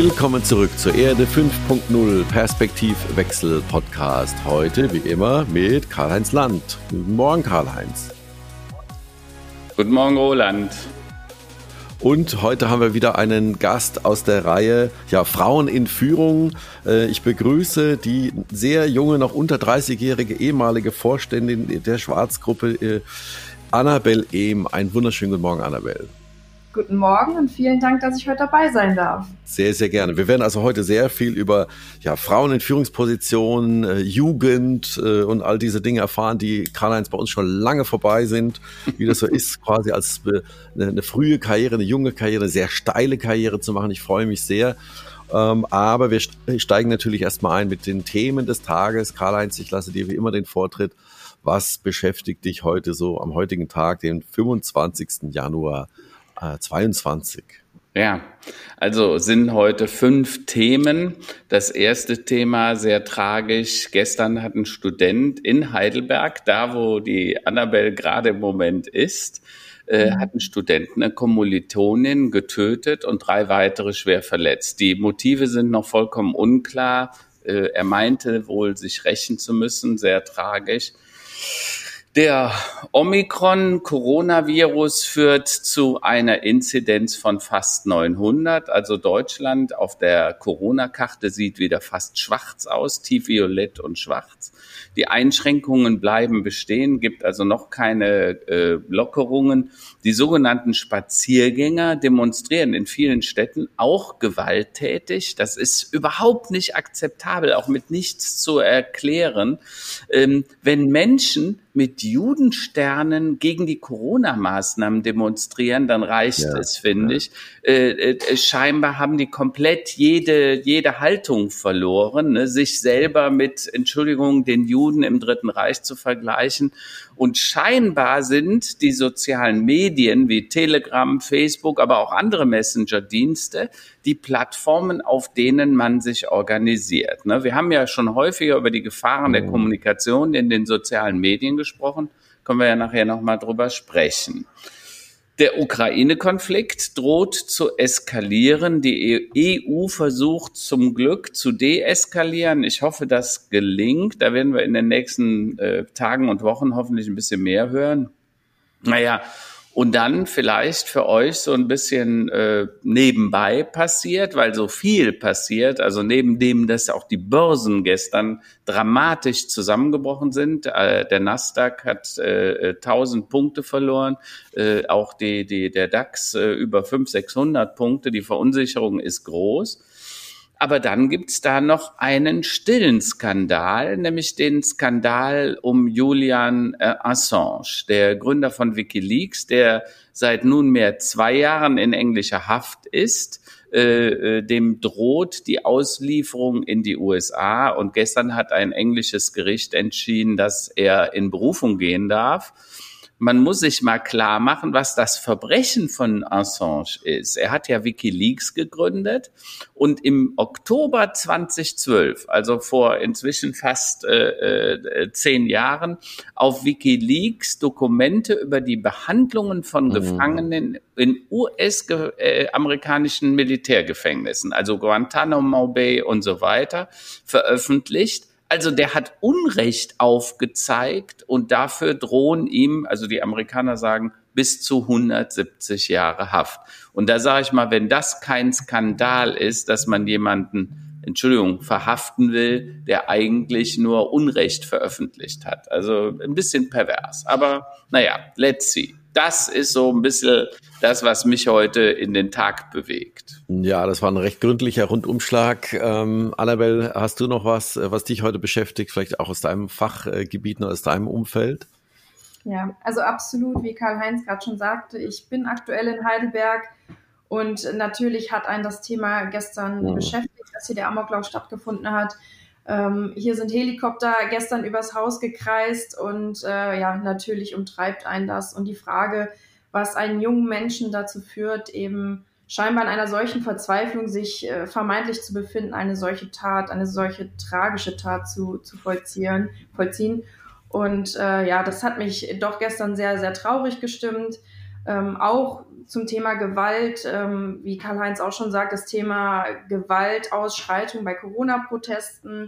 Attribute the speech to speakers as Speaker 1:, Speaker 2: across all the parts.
Speaker 1: Willkommen zurück zur Erde 5.0 Perspektivwechsel Podcast. Heute wie immer mit Karl-Heinz Land. Guten Morgen, Karl-Heinz.
Speaker 2: Guten Morgen, Roland.
Speaker 1: Und heute haben wir wieder einen Gast aus der Reihe ja, Frauen in Führung. Äh, ich begrüße die sehr junge, noch unter 30-jährige ehemalige Vorständin der Schwarzgruppe, äh, Annabel Ehm. Einen wunderschönen guten Morgen, Annabel.
Speaker 3: Guten Morgen und vielen Dank, dass ich heute dabei sein darf.
Speaker 1: Sehr, sehr gerne. Wir werden also heute sehr viel über ja, Frauen in Führungspositionen, äh, Jugend äh, und all diese Dinge erfahren, die Karl-Heinz bei uns schon lange vorbei sind. Wie das so ist, quasi als äh, eine, eine, frühe Karriere, eine junge Karriere, eine sehr steile Karriere zu machen. Ich freue mich sehr. Ähm, aber wir steigen natürlich erstmal ein mit den Themen des Tages. Karl-Heinz, ich lasse dir wie immer den Vortritt. Was beschäftigt dich heute so am heutigen Tag, den 25. Januar 22.
Speaker 2: Ja, also sind heute fünf Themen. Das erste Thema sehr tragisch. Gestern hat ein Student in Heidelberg, da wo die Annabelle gerade im Moment ist, äh, mhm. hat ein Student eine Kommilitonin getötet und drei weitere schwer verletzt. Die Motive sind noch vollkommen unklar. Äh, er meinte wohl, sich rächen zu müssen, sehr tragisch. Der Omikron-Coronavirus führt zu einer Inzidenz von fast 900. Also Deutschland auf der Corona-Karte sieht wieder fast schwarz aus, tiefviolett und schwarz. Die Einschränkungen bleiben bestehen, gibt also noch keine äh, Lockerungen. Die sogenannten Spaziergänger demonstrieren in vielen Städten auch gewalttätig. Das ist überhaupt nicht akzeptabel, auch mit nichts zu erklären. Ähm, wenn Menschen mit Judensternen gegen die Corona-Maßnahmen demonstrieren, dann reicht ja, es, finde ja. ich. Äh, äh, scheinbar haben die komplett jede, jede Haltung verloren, ne? sich selber mit, Entschuldigung, den Juden im Dritten Reich zu vergleichen. Und scheinbar sind die sozialen Medien wie Telegram, Facebook, aber auch andere Messenger-Dienste die Plattformen, auf denen man sich organisiert. Ne? Wir haben ja schon häufiger über die Gefahren der mhm. Kommunikation in den sozialen Medien gesprochen. Können wir ja nachher nochmal drüber sprechen. Der Ukraine-Konflikt droht zu eskalieren. Die EU versucht zum Glück zu deeskalieren. Ich hoffe, das gelingt. Da werden wir in den nächsten äh, Tagen und Wochen hoffentlich ein bisschen mehr hören. Naja, und dann vielleicht für euch so ein bisschen äh, nebenbei passiert, weil so viel passiert. Also neben dem, dass auch die Börsen gestern dramatisch zusammengebrochen sind. Äh, der Nasdaq hat äh, 1000 Punkte verloren, äh, auch die, die, der DAX äh, über 500, 600 Punkte. Die Verunsicherung ist groß. Aber dann gibt's da noch einen stillen Skandal, nämlich den Skandal um Julian äh, Assange, der Gründer von Wikileaks, der seit nunmehr zwei Jahren in englischer Haft ist. Äh, äh dem droht die Auslieferung in die USA. Und gestern hat ein englisches Gericht entschieden, dass er in Berufung gehen darf man muss sich mal klar machen, was das Verbrechen von Assange ist. Er hat ja Wikileaks gegründet und im Oktober 2012, also vor inzwischen fast äh, äh, zehn Jahren, auf Wikileaks Dokumente über die Behandlungen von mhm. Gefangenen in US-amerikanischen äh, Militärgefängnissen, also Guantanamo Bay und so weiter, veröffentlicht also der hat Unrecht aufgezeigt und dafür drohen ihm, also die Amerikaner sagen, bis zu 170 Jahre Haft. Und da sage ich mal, wenn das kein Skandal ist, dass man jemanden, Entschuldigung, verhaften will, der eigentlich nur Unrecht veröffentlicht hat. Also ein bisschen pervers. Aber naja, let's see das ist so ein bisschen das, was mich heute in den Tag bewegt.
Speaker 1: Ja, das war ein recht gründlicher Rundumschlag. Ähm, Annabelle, hast du noch was, äh, was dich heute beschäftigt, vielleicht auch aus deinem Fachgebiet oder aus deinem Umfeld?
Speaker 3: Ja, also absolut, wie Karl-Heinz gerade schon sagte, ich bin aktuell in Heidelberg und natürlich hat einen das Thema gestern ja. beschäftigt, dass hier der Amoklauf stattgefunden hat. Ähm, hier sind Helikopter gestern übers Haus gekreist und äh, ja, natürlich umtreibt einen das. Und die Frage, was einen jungen Menschen dazu führt, eben scheinbar in einer solchen Verzweiflung sich äh, vermeintlich zu befinden, eine solche Tat, eine solche tragische Tat zu, zu vollziehen, vollziehen. Und äh, ja, das hat mich doch gestern sehr, sehr traurig gestimmt. Ähm, auch zum Thema Gewalt, ähm, wie Karl-Heinz auch schon sagt, das Thema Gewaltausschreitung bei Corona-Protesten,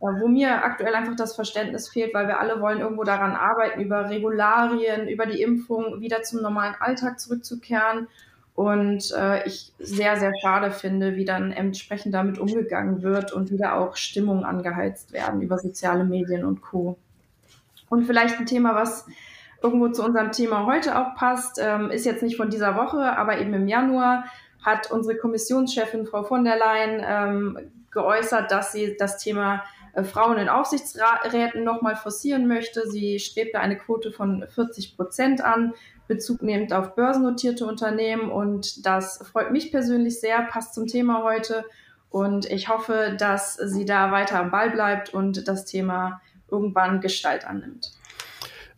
Speaker 3: äh, wo mir aktuell einfach das Verständnis fehlt, weil wir alle wollen irgendwo daran arbeiten, über Regularien, über die Impfung wieder zum normalen Alltag zurückzukehren. Und äh, ich sehr, sehr schade finde, wie dann entsprechend damit umgegangen wird und wieder auch Stimmungen angeheizt werden über soziale Medien und Co. Und vielleicht ein Thema, was irgendwo zu unserem Thema heute auch passt, ähm, ist jetzt nicht von dieser Woche, aber eben im Januar hat unsere Kommissionschefin Frau von der Leyen ähm, geäußert, dass sie das Thema äh, Frauen in Aufsichtsräten nochmal forcieren möchte. Sie strebte eine Quote von 40 Prozent an, Bezug nehmend auf börsennotierte Unternehmen. Und das freut mich persönlich sehr, passt zum Thema heute. Und ich hoffe, dass sie da weiter am Ball bleibt und das Thema irgendwann Gestalt annimmt.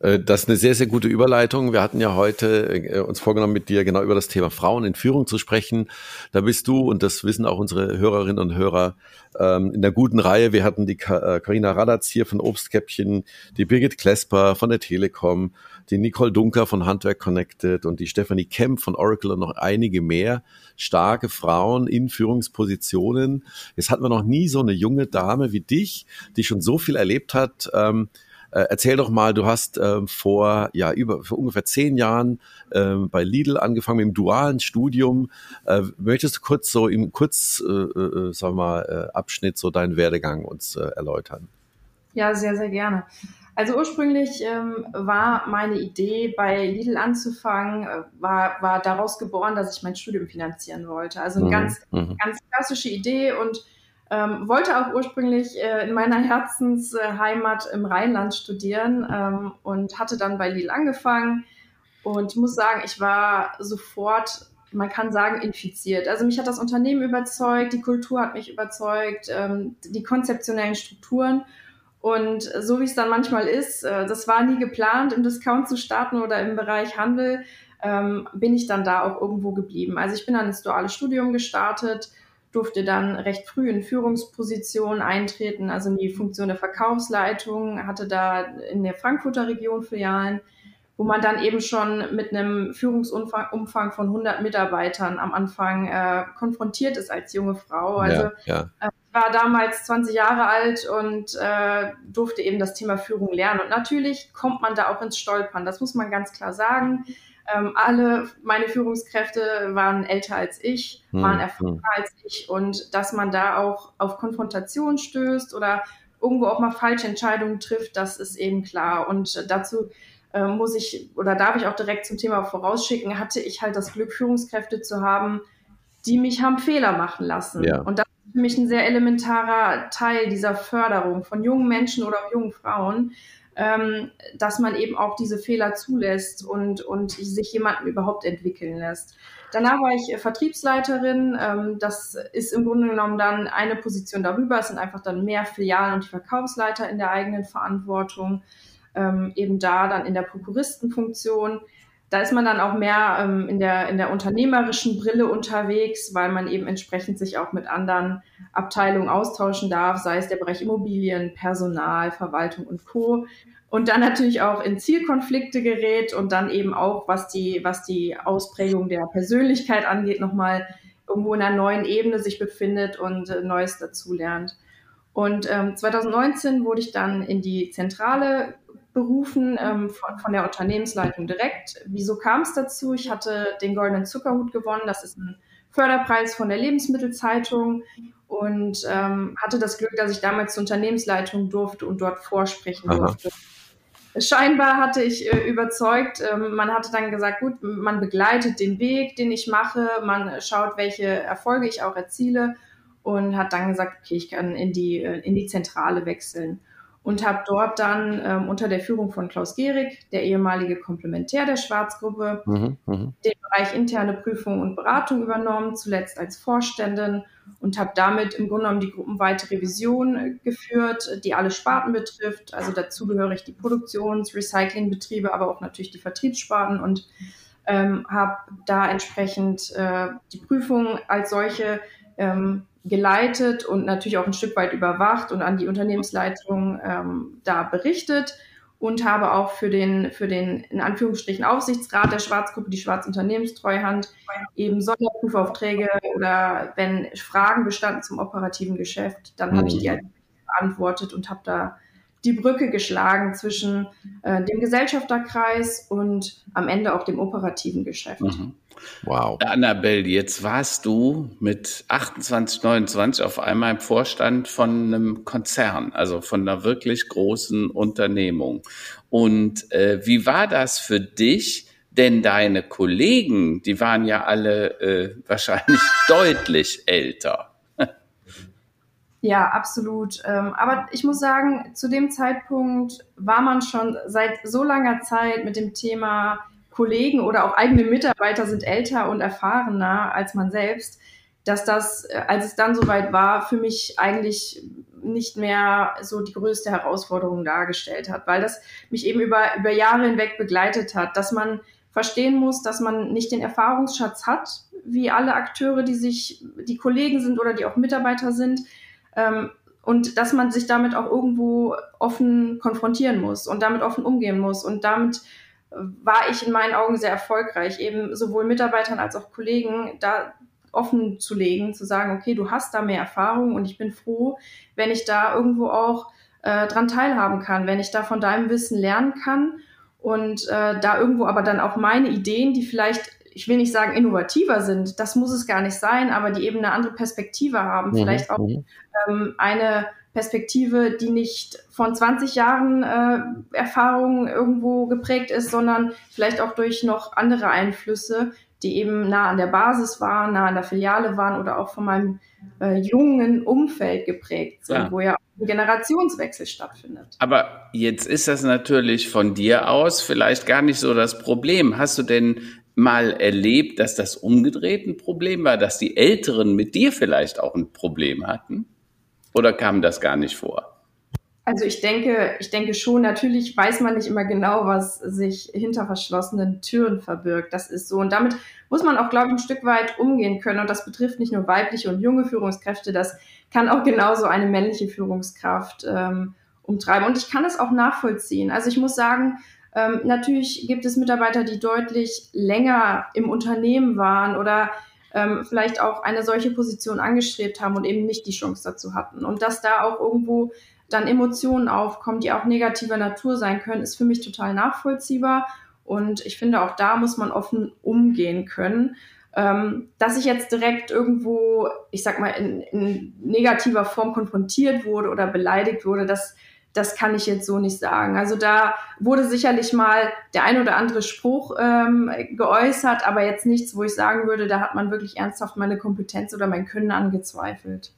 Speaker 1: Äh, das ist eine sehr, sehr gute Überleitung. Wir hatten ja heute äh, uns vorgenommen, mit dir genau über das Thema Frauen in Führung zu sprechen. Da bist du, und das wissen auch unsere Hörerinnen und Hörer, ähm, in der guten Reihe. Wir hatten die Karina äh, Radatz hier von Obstkäppchen, die Birgit Klesper von der Telekom, die Nicole Dunker von Handwerk Connected und die Stephanie Kemp von Oracle und noch einige mehr starke Frauen in Führungspositionen. Jetzt hatten wir noch nie so eine junge Dame wie dich, die schon so viel erlebt hat. Ähm, äh, erzähl doch mal, du hast äh, vor ja über vor ungefähr zehn Jahren äh, bei Lidl angefangen mit dem dualen Studium. Äh, möchtest du kurz so im kurz, äh, äh, sag mal, äh, Abschnitt so deinen Werdegang uns äh, erläutern?
Speaker 3: Ja, sehr, sehr gerne. Also ursprünglich ähm, war meine Idee, bei Lidl anzufangen, äh, war, war daraus geboren, dass ich mein Studium finanzieren wollte. Also eine mhm. ganz, mhm. ganz klassische Idee und ähm, wollte auch ursprünglich äh, in meiner Herzensheimat im Rheinland studieren ähm, und hatte dann bei Lidl angefangen. Und muss sagen, ich war sofort, man kann sagen, infiziert. Also mich hat das Unternehmen überzeugt, die Kultur hat mich überzeugt, ähm, die konzeptionellen Strukturen. Und so wie es dann manchmal ist, äh, das war nie geplant, im Discount zu starten oder im Bereich Handel, ähm, bin ich dann da auch irgendwo geblieben. Also ich bin dann ins duale Studium gestartet, durfte dann recht früh in Führungspositionen eintreten, also in die Funktion der Verkaufsleitung, hatte da in der Frankfurter Region Filialen, wo man dann eben schon mit einem Führungsumfang von 100 Mitarbeitern am Anfang äh, konfrontiert ist als junge Frau. Also ja, ja. Äh, war damals 20 Jahre alt und äh, durfte eben das Thema Führung lernen. Und natürlich kommt man da auch ins Stolpern, das muss man ganz klar sagen. Ähm, alle meine Führungskräfte waren älter als ich, hm, waren erfahrener hm. als ich und dass man da auch auf Konfrontation stößt oder irgendwo auch mal falsche Entscheidungen trifft, das ist eben klar. Und dazu äh, muss ich oder darf ich auch direkt zum Thema vorausschicken, hatte ich halt das Glück, Führungskräfte zu haben, die mich haben Fehler machen lassen. Ja. Und das ist für mich ein sehr elementarer Teil dieser Förderung von jungen Menschen oder auch jungen Frauen, ähm, dass man eben auch diese Fehler zulässt und, und sich jemanden überhaupt entwickeln lässt. Danach war ich äh, Vertriebsleiterin. Ähm, das ist im Grunde genommen dann eine Position darüber. Es sind einfach dann mehr Filialen und die Verkaufsleiter in der eigenen Verantwortung. Ähm, eben da dann in der Prokuristenfunktion da ist man dann auch mehr ähm, in, der, in der unternehmerischen Brille unterwegs, weil man eben entsprechend sich auch mit anderen Abteilungen austauschen darf, sei es der Bereich Immobilien, Personal, Verwaltung und Co. Und dann natürlich auch in Zielkonflikte gerät und dann eben auch, was die, was die Ausprägung der Persönlichkeit angeht, nochmal irgendwo in einer neuen Ebene sich befindet und äh, Neues dazulernt. Und ähm, 2019 wurde ich dann in die Zentrale berufen ähm, von, von der Unternehmensleitung direkt. Wieso kam es dazu? Ich hatte den Goldenen Zuckerhut gewonnen. Das ist ein Förderpreis von der Lebensmittelzeitung und ähm, hatte das Glück, dass ich damals zur Unternehmensleitung durfte und dort vorsprechen Aha. durfte. Scheinbar hatte ich äh, überzeugt, ähm, man hatte dann gesagt, gut, man begleitet den Weg, den ich mache, man schaut, welche Erfolge ich auch erziele und hat dann gesagt, okay, ich kann in die, äh, in die Zentrale wechseln und habe dort dann ähm, unter der Führung von Klaus Gehrig, der ehemalige Komplementär der Schwarzgruppe, mhm, mh. den Bereich interne Prüfung und Beratung übernommen, zuletzt als Vorständin und habe damit im Grunde genommen die gruppenweite Revision äh, geführt, die alle Sparten betrifft. Also dazu gehöre ich die Produktions-, Recyclingbetriebe, aber auch natürlich die Vertriebssparten und ähm, habe da entsprechend äh, die Prüfung als solche ähm, geleitet und natürlich auch ein Stück weit überwacht und an die Unternehmensleitung ähm, da berichtet und habe auch für den, für den in Anführungsstrichen Aufsichtsrat der Schwarzgruppe, die Schwarzunternehmenstreuhand, eben Sonderprüfaufträge oder wenn Fragen bestanden zum operativen Geschäft, dann mhm. habe ich die mhm. beantwortet und habe da die Brücke geschlagen zwischen äh, dem Gesellschafterkreis und am Ende auch dem operativen Geschäft. Mhm.
Speaker 2: Wow. Annabelle, jetzt warst du mit 28, 29 auf einmal im Vorstand von einem Konzern, also von einer wirklich großen Unternehmung. Und äh, wie war das für dich? Denn deine Kollegen, die waren ja alle äh, wahrscheinlich deutlich älter.
Speaker 3: Ja, absolut. Ähm, aber ich muss sagen, zu dem Zeitpunkt war man schon seit so langer Zeit mit dem Thema Kollegen oder auch eigene Mitarbeiter sind älter und erfahrener als man selbst, dass das, äh, als es dann soweit war, für mich eigentlich nicht mehr so die größte Herausforderung dargestellt hat, weil das mich eben über, über Jahre hinweg begleitet hat, dass man verstehen muss, dass man nicht den Erfahrungsschatz hat, wie alle Akteure, die sich, die Kollegen sind oder die auch Mitarbeiter sind, ähm, und dass man sich damit auch irgendwo offen konfrontieren muss und damit offen umgehen muss. Und damit war ich in meinen Augen sehr erfolgreich, eben sowohl Mitarbeitern als auch Kollegen da offen zu legen, zu sagen, okay, du hast da mehr Erfahrung und ich bin froh, wenn ich da irgendwo auch äh, dran teilhaben kann, wenn ich da von deinem Wissen lernen kann und äh, da irgendwo aber dann auch meine Ideen, die vielleicht ich will nicht sagen innovativer sind, das muss es gar nicht sein, aber die eben eine andere Perspektive haben. Mhm. Vielleicht auch mhm. ähm, eine Perspektive, die nicht von 20 Jahren äh, Erfahrung irgendwo geprägt ist, sondern vielleicht auch durch noch andere Einflüsse, die eben nah an der Basis waren, nah an der Filiale waren oder auch von meinem äh, jungen Umfeld geprägt sind, ja. wo ja ein Generationswechsel stattfindet.
Speaker 2: Aber jetzt ist das natürlich von dir aus vielleicht gar nicht so das Problem. Hast du denn mal erlebt, dass das umgedreht ein Problem war, dass die Älteren mit dir vielleicht auch ein Problem hatten? Oder kam das gar nicht vor?
Speaker 3: Also ich denke, ich denke schon, natürlich weiß man nicht immer genau, was sich hinter verschlossenen Türen verbirgt. Das ist so. Und damit muss man auch, glaube ich, ein Stück weit umgehen können. Und das betrifft nicht nur weibliche und junge Führungskräfte, das kann auch genauso eine männliche Führungskraft ähm, umtreiben. Und ich kann es auch nachvollziehen. Also ich muss sagen, ähm, natürlich gibt es Mitarbeiter, die deutlich länger im Unternehmen waren oder ähm, vielleicht auch eine solche Position angestrebt haben und eben nicht die Chance dazu hatten. Und dass da auch irgendwo dann Emotionen aufkommen, die auch negativer Natur sein können, ist für mich total nachvollziehbar. Und ich finde, auch da muss man offen umgehen können. Ähm, dass ich jetzt direkt irgendwo, ich sag mal, in, in negativer Form konfrontiert wurde oder beleidigt wurde, das das kann ich jetzt so nicht sagen. Also da wurde sicherlich mal der ein oder andere Spruch ähm, geäußert, aber jetzt nichts, wo ich sagen würde, da hat man wirklich ernsthaft meine Kompetenz oder mein Können angezweifelt.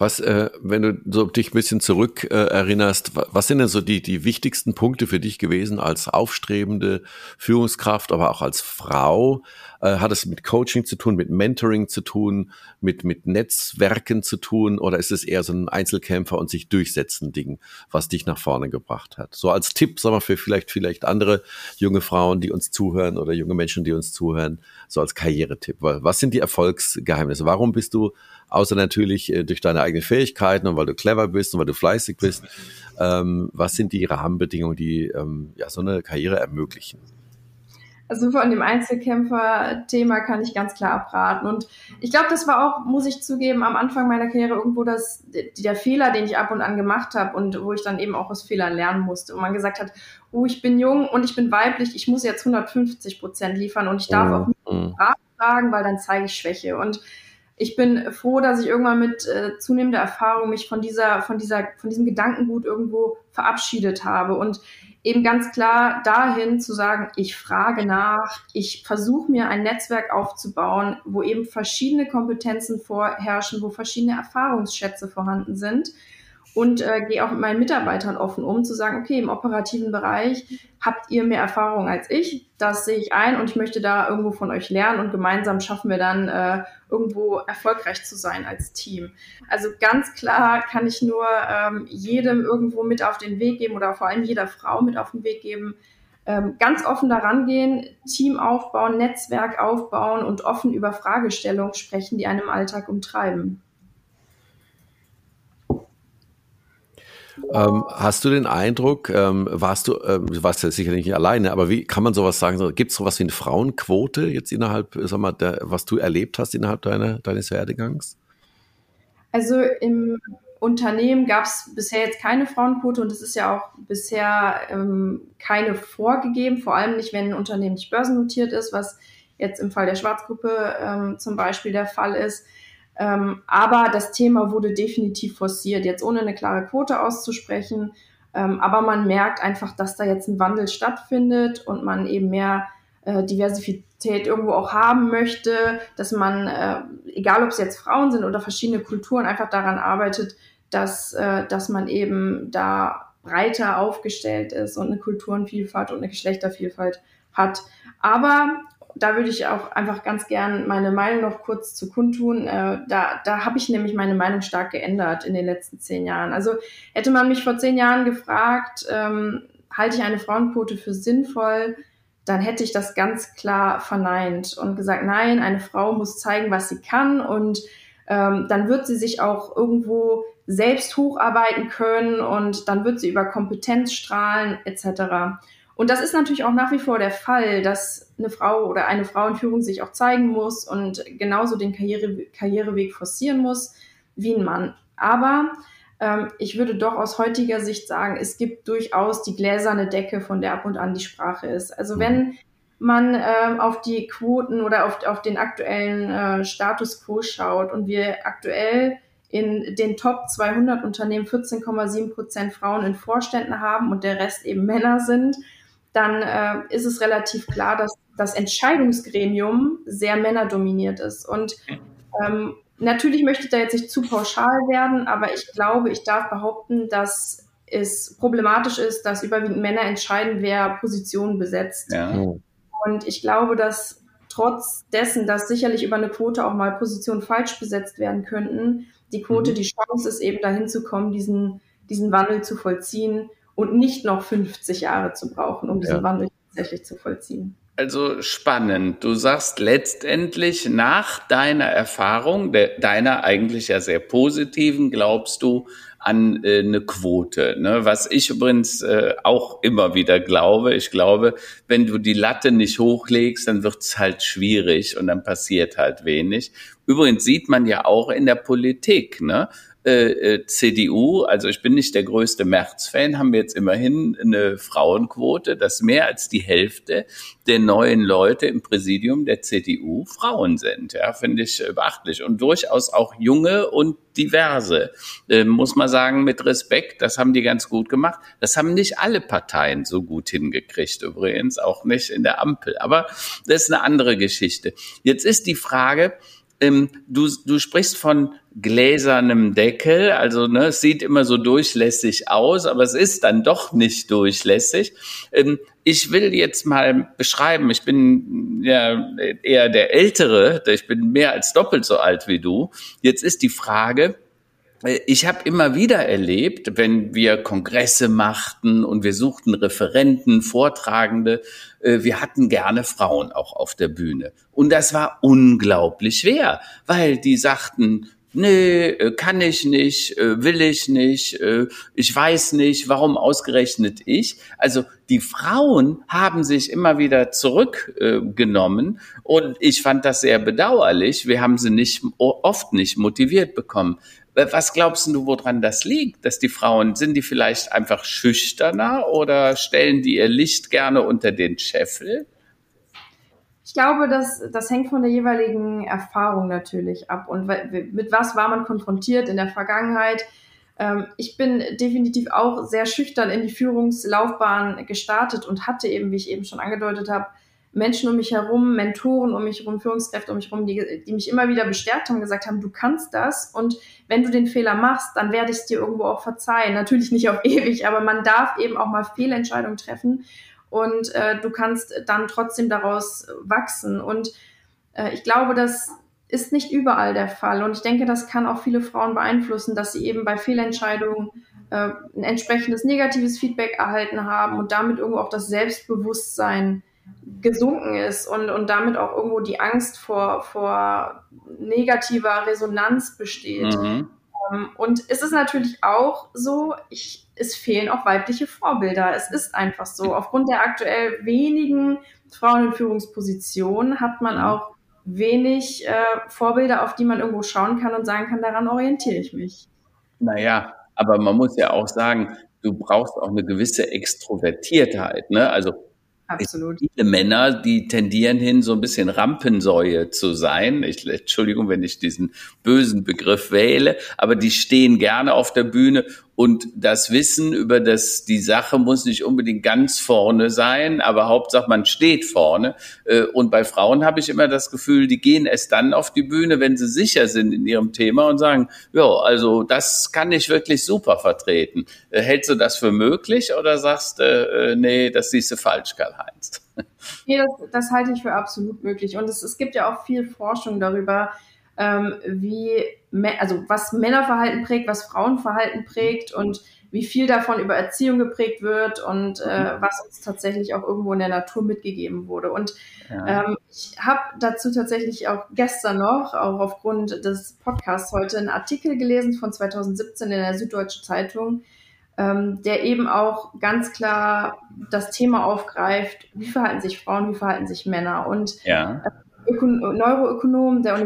Speaker 1: Was, äh, wenn du so dich ein bisschen zurück äh, erinnerst, was sind denn so die, die wichtigsten Punkte für dich gewesen als aufstrebende Führungskraft, aber auch als Frau? Äh, hat es mit Coaching zu tun, mit Mentoring zu tun, mit, mit Netzwerken zu tun oder ist es eher so ein Einzelkämpfer und sich durchsetzen Ding, was dich nach vorne gebracht hat? So als Tipp, sagen wir, für vielleicht, vielleicht andere junge Frauen, die uns zuhören oder junge Menschen, die uns zuhören, so als Karrieretipp. Was sind die Erfolgsgeheimnisse? Warum bist du außer natürlich äh, durch deine eigenen Fähigkeiten und weil du clever bist und weil du fleißig bist. Ähm, was sind die Rahmenbedingungen, die ähm, ja, so eine Karriere ermöglichen?
Speaker 3: Also von dem Einzelkämpfer-Thema kann ich ganz klar abraten. Und ich glaube, das war auch, muss ich zugeben, am Anfang meiner Karriere irgendwo das, der Fehler, den ich ab und an gemacht habe und wo ich dann eben auch aus Fehlern lernen musste. Und man gesagt hat, oh, ich bin jung und ich bin weiblich, ich muss jetzt 150 Prozent liefern und ich darf mhm. auch nicht mhm. fragen, weil dann zeige ich Schwäche. Und ich bin froh, dass ich irgendwann mit äh, zunehmender Erfahrung mich von dieser, von dieser, von diesem Gedankengut irgendwo verabschiedet habe. Und eben ganz klar dahin zu sagen, ich frage nach, ich versuche mir ein Netzwerk aufzubauen, wo eben verschiedene Kompetenzen vorherrschen, wo verschiedene Erfahrungsschätze vorhanden sind und äh, gehe auch mit meinen Mitarbeitern offen um, zu sagen, okay, im operativen Bereich habt ihr mehr Erfahrung als ich, das sehe ich ein und ich möchte da irgendwo von euch lernen und gemeinsam schaffen wir dann äh, irgendwo erfolgreich zu sein als Team. Also ganz klar kann ich nur ähm, jedem irgendwo mit auf den Weg geben oder vor allem jeder Frau mit auf den Weg geben, ähm, ganz offen daran gehen, Team aufbauen, Netzwerk aufbauen und offen über Fragestellungen sprechen, die einen im Alltag umtreiben.
Speaker 1: Ähm, hast du den Eindruck, ähm, warst du, ähm, du warst ja sicherlich nicht alleine, aber wie kann man sowas sagen? Gibt es sowas wie eine Frauenquote jetzt innerhalb, sag mal, der, was du erlebt hast innerhalb deiner, deines Werdegangs?
Speaker 3: Also im Unternehmen gab es bisher jetzt keine Frauenquote und es ist ja auch bisher ähm, keine vorgegeben, vor allem nicht, wenn ein Unternehmen nicht börsennotiert ist, was jetzt im Fall der Schwarzgruppe ähm, zum Beispiel der Fall ist. Ähm, aber das Thema wurde definitiv forciert, jetzt ohne eine klare Quote auszusprechen. Ähm, aber man merkt einfach, dass da jetzt ein Wandel stattfindet und man eben mehr äh, Diversität irgendwo auch haben möchte, dass man, äh, egal ob es jetzt Frauen sind oder verschiedene Kulturen, einfach daran arbeitet, dass, äh, dass man eben da breiter aufgestellt ist und eine Kulturenvielfalt und eine Geschlechtervielfalt hat. Aber da würde ich auch einfach ganz gern meine Meinung noch kurz zu kundtun. Äh, da da habe ich nämlich meine Meinung stark geändert in den letzten zehn Jahren. Also hätte man mich vor zehn Jahren gefragt, ähm, halte ich eine Frauenquote für sinnvoll, dann hätte ich das ganz klar verneint und gesagt, nein, eine Frau muss zeigen, was sie kann und ähm, dann wird sie sich auch irgendwo selbst hocharbeiten können und dann wird sie über Kompetenz strahlen etc. Und das ist natürlich auch nach wie vor der Fall, dass eine Frau oder eine Frau in Führung sich auch zeigen muss und genauso den Karriere, Karriereweg forcieren muss wie ein Mann. Aber ähm, ich würde doch aus heutiger Sicht sagen, es gibt durchaus die gläserne Decke, von der ab und an die Sprache ist. Also wenn mhm. man äh, auf die Quoten oder auf, auf den aktuellen äh, Status quo schaut und wir aktuell in den Top 200 Unternehmen 14,7 Prozent Frauen in Vorständen haben und der Rest eben Männer sind, dann äh, ist es relativ klar, dass das Entscheidungsgremium sehr männerdominiert ist. Und ähm, natürlich möchte ich da jetzt nicht zu pauschal werden, aber ich glaube, ich darf behaupten, dass es problematisch ist, dass überwiegend Männer entscheiden, wer Positionen besetzt. Ja. Und ich glaube, dass trotz dessen, dass sicherlich über eine Quote auch mal Positionen falsch besetzt werden könnten, die Quote mhm. die Chance ist, eben dahin zu kommen, diesen, diesen Wandel zu vollziehen und nicht noch 50 Jahre zu brauchen, um diesen ja. Wandel tatsächlich zu vollziehen.
Speaker 2: Also spannend. Du sagst letztendlich nach deiner Erfahrung, de, deiner eigentlich ja sehr positiven, glaubst du an äh, eine Quote. Ne? Was ich übrigens äh, auch immer wieder glaube. Ich glaube, wenn du die Latte nicht hochlegst, dann wird's halt schwierig und dann passiert halt wenig. Übrigens sieht man ja auch in der Politik, ne? Äh, äh CDU, also ich bin nicht der größte Merz-Fan, haben wir jetzt immerhin eine Frauenquote, dass mehr als die Hälfte der neuen Leute im Präsidium der CDU Frauen sind. Ja, finde ich beachtlich und durchaus auch junge und diverse, äh, muss man sagen, mit Respekt. Das haben die ganz gut gemacht. Das haben nicht alle Parteien so gut hingekriegt, übrigens auch nicht in der Ampel. Aber das ist eine andere Geschichte. Jetzt ist die Frage, ähm, du, du sprichst von gläsernem Deckel, also ne, es sieht immer so durchlässig aus, aber es ist dann doch nicht durchlässig. Ähm, ich will jetzt mal beschreiben, ich bin ja eher der Ältere, ich bin mehr als doppelt so alt wie du. Jetzt ist die Frage, ich habe immer wieder erlebt, wenn wir Kongresse machten und wir suchten Referenten, Vortragende, äh, wir hatten gerne Frauen auch auf der Bühne. Und das war unglaublich schwer, weil die sagten, nee, äh, kann ich nicht, will ich nicht, ich weiß nicht, warum ausgerechnet ich. Also die Frauen haben sich immer wieder zurückgenommen und ich fand das sehr bedauerlich. Wir haben sie nicht oft nicht motiviert bekommen. Was glaubst du, woran das liegt, dass die Frauen, sind die vielleicht einfach schüchterner oder stellen die ihr Licht gerne unter den Scheffel?
Speaker 3: Ich glaube, das, das hängt von der jeweiligen Erfahrung natürlich ab und mit was war man konfrontiert in der Vergangenheit. Ähm, ich bin definitiv auch sehr schüchtern in die Führungslaufbahn gestartet und hatte eben, wie ich eben schon angedeutet habe, Menschen um mich herum, Mentoren um mich herum, Führungskräfte um mich herum, die, die mich immer wieder bestärkt haben, gesagt haben, du kannst das und wenn du den Fehler machst, dann werde ich es dir irgendwo auch verzeihen. Natürlich nicht auf ewig, aber man darf eben auch mal Fehlentscheidungen treffen und äh, du kannst dann trotzdem daraus wachsen. Und äh, ich glaube, das ist nicht überall der Fall und ich denke, das kann auch viele Frauen beeinflussen, dass sie eben bei Fehlentscheidungen äh, ein entsprechendes negatives Feedback erhalten haben und damit irgendwo auch das Selbstbewusstsein gesunken ist und, und damit auch irgendwo die Angst vor, vor negativer Resonanz besteht. Mhm. Ähm, und es ist natürlich auch so, ich, es fehlen auch weibliche Vorbilder. Es ist einfach so. Aufgrund der aktuell wenigen Frauen in Führungspositionen hat man mhm. auch wenig äh, Vorbilder, auf die man irgendwo schauen kann und sagen kann, daran orientiere ich mich.
Speaker 2: Naja, aber man muss ja auch sagen, du brauchst auch eine gewisse Extrovertiertheit. Ne? Also Absolut. Viele Männer, die tendieren hin, so ein bisschen Rampensäue zu sein. Ich, Entschuldigung, wenn ich diesen bösen Begriff wähle, aber die stehen gerne auf der Bühne und das Wissen über das, die Sache muss nicht unbedingt ganz vorne sein, aber Hauptsache man steht vorne. Äh, und bei Frauen habe ich immer das Gefühl, die gehen erst dann auf die Bühne, wenn sie sicher sind in ihrem Thema und sagen, ja, also das kann ich wirklich super vertreten. Äh, hältst du das für möglich oder sagst du, äh, nee, das siehst du falsch, Karl-Heinz?
Speaker 3: Nee, das, das halte ich für absolut möglich. Und es, es gibt ja auch viel Forschung darüber, ähm, wie, also was Männerverhalten prägt, was Frauenverhalten prägt und wie viel davon über Erziehung geprägt wird und äh, mhm. was uns tatsächlich auch irgendwo in der Natur mitgegeben wurde. Und ja. ähm, ich habe dazu tatsächlich auch gestern noch, auch aufgrund des Podcasts heute, einen Artikel gelesen von 2017 in der Süddeutschen Zeitung, ähm, der eben auch ganz klar das Thema aufgreift, wie verhalten sich Frauen, wie verhalten sich Männer. Und ja. Ökon Neuroökonomen der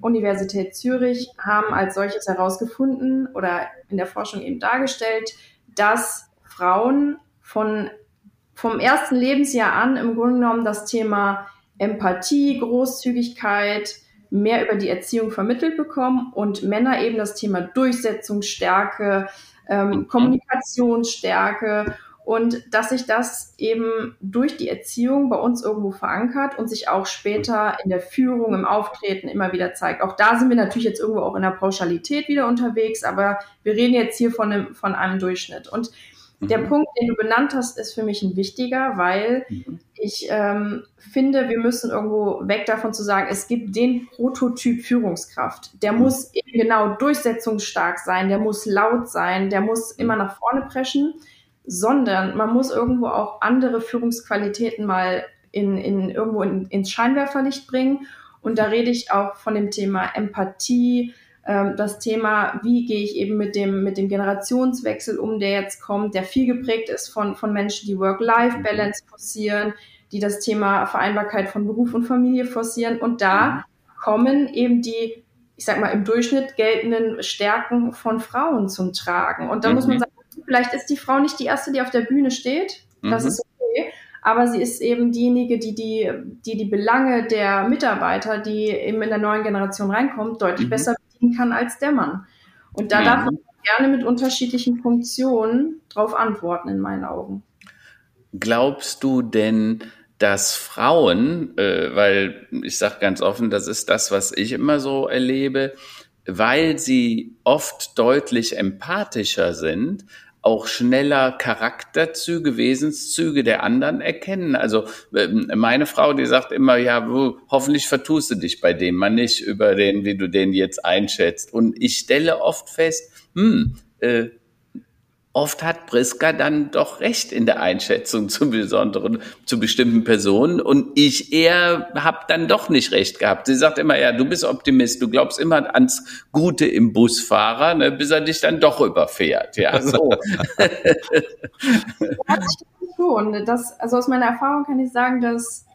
Speaker 3: Universität Zürich haben als solches herausgefunden oder in der Forschung eben dargestellt, dass Frauen von, vom ersten Lebensjahr an im Grunde genommen das Thema Empathie, Großzügigkeit, mehr über die Erziehung vermittelt bekommen und Männer eben das Thema Durchsetzungsstärke, ähm, mhm. Kommunikationsstärke und dass sich das eben durch die Erziehung bei uns irgendwo verankert und sich auch später in der Führung, im Auftreten immer wieder zeigt. Auch da sind wir natürlich jetzt irgendwo auch in der Pauschalität wieder unterwegs, aber wir reden jetzt hier von einem, von einem Durchschnitt. Und mhm. der Punkt, den du benannt hast, ist für mich ein wichtiger, weil mhm. ich ähm, finde, wir müssen irgendwo weg davon zu sagen, es gibt den Prototyp Führungskraft. Der mhm. muss eben genau durchsetzungsstark sein, der muss laut sein, der muss immer nach vorne preschen sondern man muss irgendwo auch andere Führungsqualitäten mal in, in irgendwo in, ins Scheinwerferlicht bringen. Und da rede ich auch von dem Thema Empathie, ähm, das Thema, wie gehe ich eben mit dem, mit dem Generationswechsel um, der jetzt kommt, der viel geprägt ist von, von Menschen, die Work-Life-Balance forcieren, die das Thema Vereinbarkeit von Beruf und Familie forcieren. Und da kommen eben die, ich sag mal, im Durchschnitt geltenden Stärken von Frauen zum Tragen. Und da mhm. muss man sagen, Vielleicht ist die Frau nicht die erste, die auf der Bühne steht. Das mhm. ist okay. Aber sie ist eben diejenige, die die, die die Belange der Mitarbeiter, die eben in der neuen Generation reinkommt, deutlich mhm. besser bedienen kann als der Mann. Und da mhm. darf man gerne mit unterschiedlichen Funktionen drauf antworten, in meinen Augen.
Speaker 2: Glaubst du denn, dass Frauen, äh, weil ich sage ganz offen, das ist das, was ich immer so erlebe, weil sie oft deutlich empathischer sind, auch schneller Charakterzüge, Wesenszüge der anderen erkennen. Also ähm, meine Frau, die sagt immer, ja, hoffentlich vertust du dich bei dem mal nicht über den, wie du den jetzt einschätzt. Und ich stelle oft fest, hm, äh, oft hat Priska dann doch recht in der Einschätzung zu besonderen, zu bestimmten Personen und ich eher habe dann doch nicht recht gehabt. Sie sagt immer, ja, du bist Optimist, du glaubst immer ans Gute im Busfahrer, ne, bis er dich dann doch überfährt. Ja, so.
Speaker 3: ja, schon. Das, also aus meiner Erfahrung kann ich sagen, dass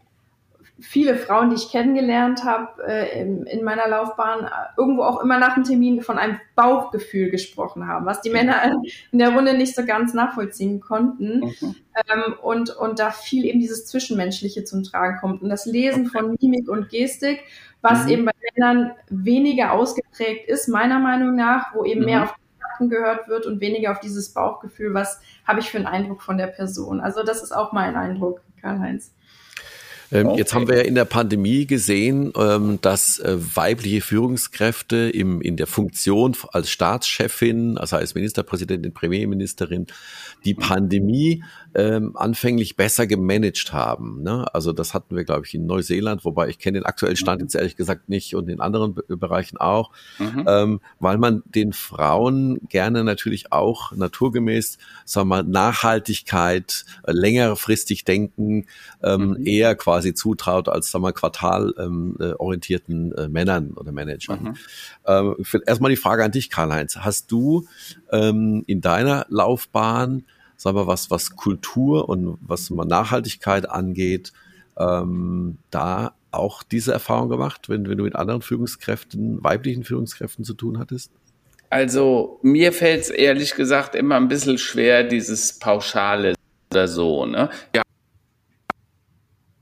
Speaker 3: viele Frauen, die ich kennengelernt habe äh, in, in, meiner Laufbahn, irgendwo auch immer nach dem Termin von einem Bauchgefühl gesprochen haben, was die Männer in der Runde nicht so ganz nachvollziehen konnten. Mhm. Ähm, und, und da viel eben dieses Zwischenmenschliche zum Tragen kommt. Und das Lesen okay. von Mimik und Gestik, was mhm. eben bei Männern weniger ausgeprägt ist, meiner Meinung nach, wo eben mhm. mehr auf gehört wird und weniger auf dieses Bauchgefühl, was habe ich für einen Eindruck von der Person. Also das ist auch mein Eindruck, Karl-Heinz.
Speaker 1: Ähm, okay. Jetzt haben wir ja in der Pandemie gesehen, ähm, dass äh, weibliche Führungskräfte im, in der Funktion als Staatschefin, also als Ministerpräsidentin, Premierministerin, die Pandemie ähm, anfänglich besser gemanagt haben. Ne? Also das hatten wir, glaube ich, in Neuseeland, wobei ich kenne den aktuellen Stand jetzt ehrlich gesagt nicht und in anderen Be Bereichen auch, mhm. ähm, weil man den Frauen gerne natürlich auch naturgemäß, sagen wir mal, Nachhaltigkeit, äh, längerfristig denken, ähm, mhm. eher quasi quasi zutraut als sagen wir, quartalorientierten ähm, äh, Männern oder Managern. Mhm. Ähm, erstmal die Frage an dich, Karl-Heinz. Hast du ähm, in deiner Laufbahn, sagen wir, was, was Kultur und was Nachhaltigkeit angeht, ähm, da auch diese Erfahrung gemacht, wenn, wenn du mit anderen Führungskräften, weiblichen Führungskräften zu tun hattest?
Speaker 2: Also mir fällt es ehrlich gesagt immer ein bisschen schwer, dieses Pauschale oder so. Ne? Ja.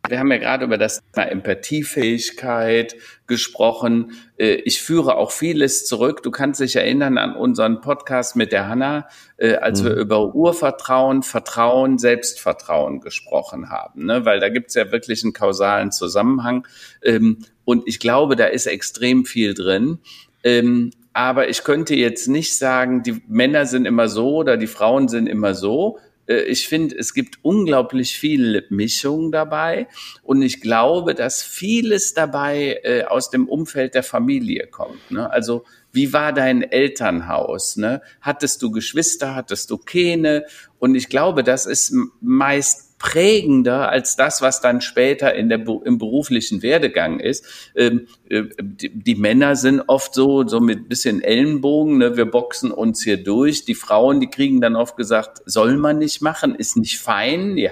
Speaker 2: Wir haben ja gerade über das Thema Empathiefähigkeit gesprochen. Äh, ich führe auch vieles zurück. Du kannst dich erinnern an unseren Podcast mit der Hanna, äh, als mhm. wir über Urvertrauen, Vertrauen, Selbstvertrauen gesprochen haben. Ne? Weil da gibt es ja wirklich einen kausalen Zusammenhang. Ähm, und ich glaube, da ist extrem viel drin. Ähm, aber ich könnte jetzt nicht sagen, die Männer sind immer so oder die Frauen sind immer so. Äh, ich finde, es gibt unglaublich viel Mischung dabei und ich glaube, dass vieles dabei äh, aus dem Umfeld der Familie kommt. Ne? Also wie war dein Elternhaus? Ne? Hattest du Geschwister? Hattest du Kähne? Und ich glaube, das ist meist prägender als das, was dann später in der, im beruflichen Werdegang ist. Ähm, äh, die, die, Männer sind oft so, so mit bisschen Ellenbogen, ne, wir boxen uns hier durch. Die Frauen, die kriegen dann oft gesagt, soll man nicht machen, ist nicht fein, ja,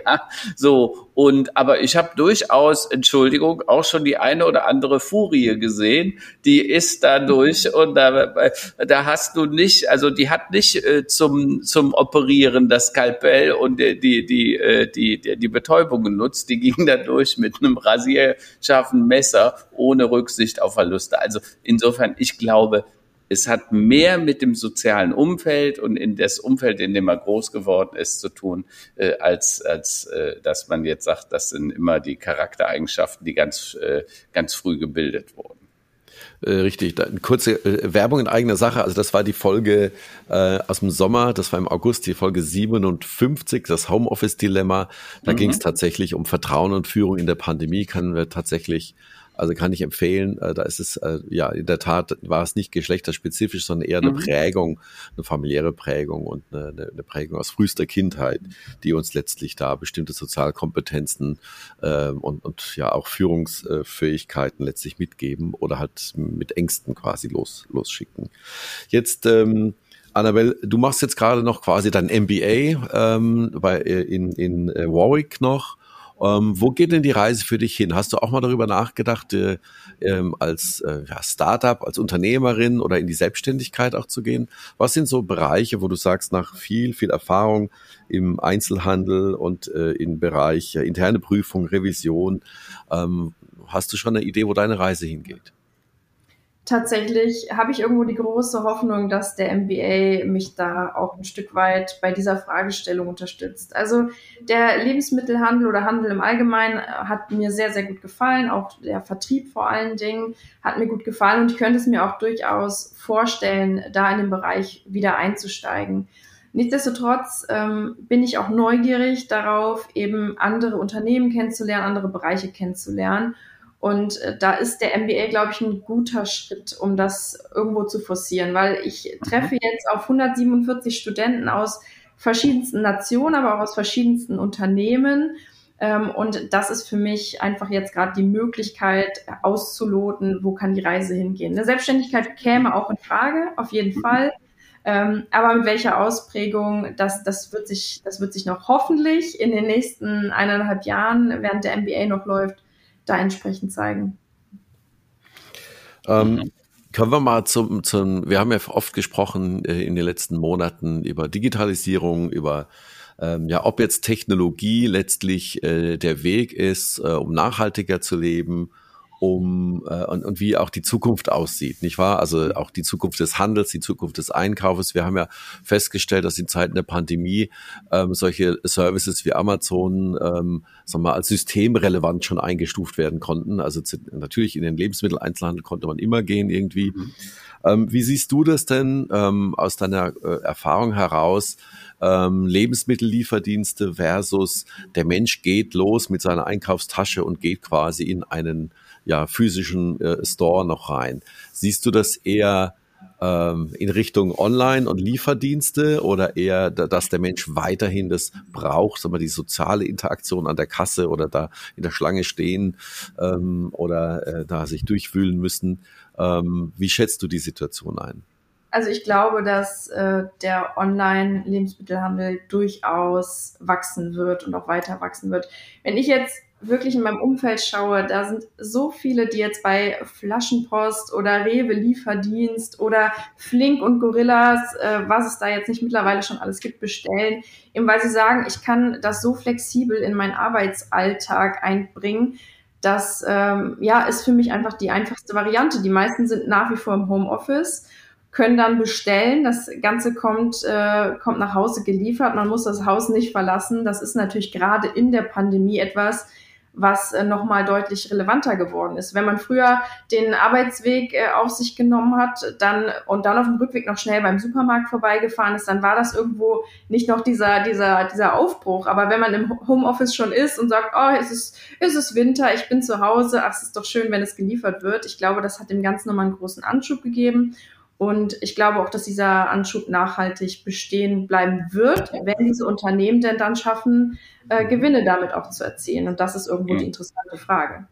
Speaker 2: so. Und, aber ich habe durchaus, Entschuldigung, auch schon die eine oder andere Furie gesehen, die ist da durch und da, da hast du nicht, also die hat nicht äh, zum, zum Operieren das Skalpell und die, die, die, äh, die die, die Betäubung genutzt, die ging da durch mit einem rasierscharfen Messer ohne Rücksicht auf Verluste. Also insofern, ich glaube, es hat mehr mit dem sozialen Umfeld und in das Umfeld, in dem er groß geworden ist, zu tun, äh, als, als äh, dass man jetzt sagt, das sind immer die Charaktereigenschaften, die ganz, äh, ganz früh gebildet wurden.
Speaker 1: Äh, richtig, da, kurze äh, Werbung in eigener Sache. Also das war die Folge äh, aus dem Sommer, das war im August, die Folge 57, das Homeoffice-Dilemma. Da mhm. ging es tatsächlich um Vertrauen und Führung in der Pandemie. Können wir tatsächlich also kann ich empfehlen, äh, da ist es, äh, ja, in der Tat war es nicht geschlechterspezifisch, sondern eher eine mhm. Prägung, eine familiäre Prägung und eine, eine, Prägung aus frühester Kindheit, die uns letztlich da bestimmte Sozialkompetenzen äh, und, und ja auch Führungsfähigkeiten letztlich mitgeben oder halt mit Ängsten quasi los, losschicken. Jetzt, ähm, Annabelle, du machst jetzt gerade noch quasi dein MBA ähm, bei, in, in Warwick noch ähm, wo geht denn die Reise für dich hin? Hast du auch mal darüber nachgedacht, äh, ähm, als äh, ja, Startup, als Unternehmerin oder in die Selbstständigkeit auch zu gehen? Was sind so Bereiche, wo du sagst, nach viel, viel Erfahrung im Einzelhandel und äh, im Bereich äh, interne Prüfung, Revision, ähm, hast du schon eine Idee, wo deine Reise hingeht?
Speaker 3: Tatsächlich habe ich irgendwo die große Hoffnung, dass der MBA mich da auch ein Stück weit bei dieser Fragestellung unterstützt. Also der Lebensmittelhandel oder Handel im Allgemeinen äh, hat mir sehr, sehr gut gefallen. Auch der Vertrieb vor allen Dingen hat mir gut gefallen und ich könnte es mir auch durchaus vorstellen, da in den Bereich wieder einzusteigen. Nichtsdestotrotz ähm, bin ich auch neugierig darauf, eben andere Unternehmen kennenzulernen, andere Bereiche kennenzulernen und äh, da ist der MBA, glaube ich, ein guter Schritt, um das irgendwo zu forcieren, weil ich treffe mhm. jetzt auf 147 Studenten aus verschiedensten Nationen, aber auch aus verschiedensten Unternehmen. Ähm, und das ist für mich einfach jetzt gerade die Möglichkeit auszuloten, wo kann die Reise hingehen. Eine Selbstständigkeit käme auch in Frage, auf jeden mhm. Fall. Ähm, aber mit welcher Ausprägung, das, das, wird sich, das wird sich noch hoffentlich in den nächsten eineinhalb Jahren, während der MBA noch läuft, da entsprechend zeigen.
Speaker 1: Ähm. Können wir mal zum, zum, wir haben ja oft gesprochen äh, in den letzten Monaten über Digitalisierung, über ähm, ja, ob jetzt Technologie letztlich äh, der Weg ist, äh, um nachhaltiger zu leben um äh, und, und wie auch die Zukunft aussieht, nicht wahr? Also auch die Zukunft des Handels, die Zukunft des Einkaufes. Wir haben ja festgestellt, dass in Zeiten der Pandemie ähm, solche Services wie Amazon ähm, sagen wir mal, als systemrelevant schon eingestuft werden konnten. Also natürlich in den Lebensmitteleinzelhandel konnte man immer gehen irgendwie. Mhm. Ähm, wie siehst du das denn ähm, aus deiner äh, Erfahrung heraus? Ähm, Lebensmittellieferdienste versus der Mensch geht los mit seiner Einkaufstasche und geht quasi in einen ja, physischen äh, Store noch rein. Siehst du das eher ähm, in Richtung Online- und Lieferdienste oder eher, dass der Mensch weiterhin das braucht, sagen wir, die soziale Interaktion an der Kasse oder da in der Schlange stehen ähm, oder äh, da sich durchwühlen müssen? Ähm, wie schätzt du die Situation ein?
Speaker 3: Also ich glaube, dass äh, der Online-Lebensmittelhandel durchaus wachsen wird und auch weiter wachsen wird. Wenn ich jetzt wirklich in meinem Umfeld schaue, da sind so viele, die jetzt bei Flaschenpost oder Rewe Lieferdienst oder Flink und Gorillas, äh, was es da jetzt nicht mittlerweile schon alles gibt, bestellen, eben weil sie sagen, ich kann das so flexibel in meinen Arbeitsalltag einbringen. Das ähm, ja ist für mich einfach die einfachste Variante. Die meisten sind nach wie vor im Homeoffice können dann bestellen. Das Ganze kommt, äh, kommt nach Hause geliefert. Man muss das Haus nicht verlassen. Das ist natürlich gerade in der Pandemie etwas, was äh, nochmal deutlich relevanter geworden ist. Wenn man früher den Arbeitsweg äh, auf sich genommen hat dann und dann auf dem Rückweg noch schnell beim Supermarkt vorbeigefahren ist, dann war das irgendwo nicht noch dieser, dieser, dieser Aufbruch. Aber wenn man im Homeoffice schon ist und sagt, oh, es ist, es ist Winter, ich bin zu Hause, ach, es ist doch schön, wenn es geliefert wird. Ich glaube, das hat dem Ganzen nochmal einen großen Anschub gegeben. Und ich glaube auch, dass dieser Anschub nachhaltig bestehen bleiben wird, wenn diese Unternehmen denn dann schaffen, äh, Gewinne damit auch zu erzielen. Und das ist irgendwo mhm. die interessante Frage.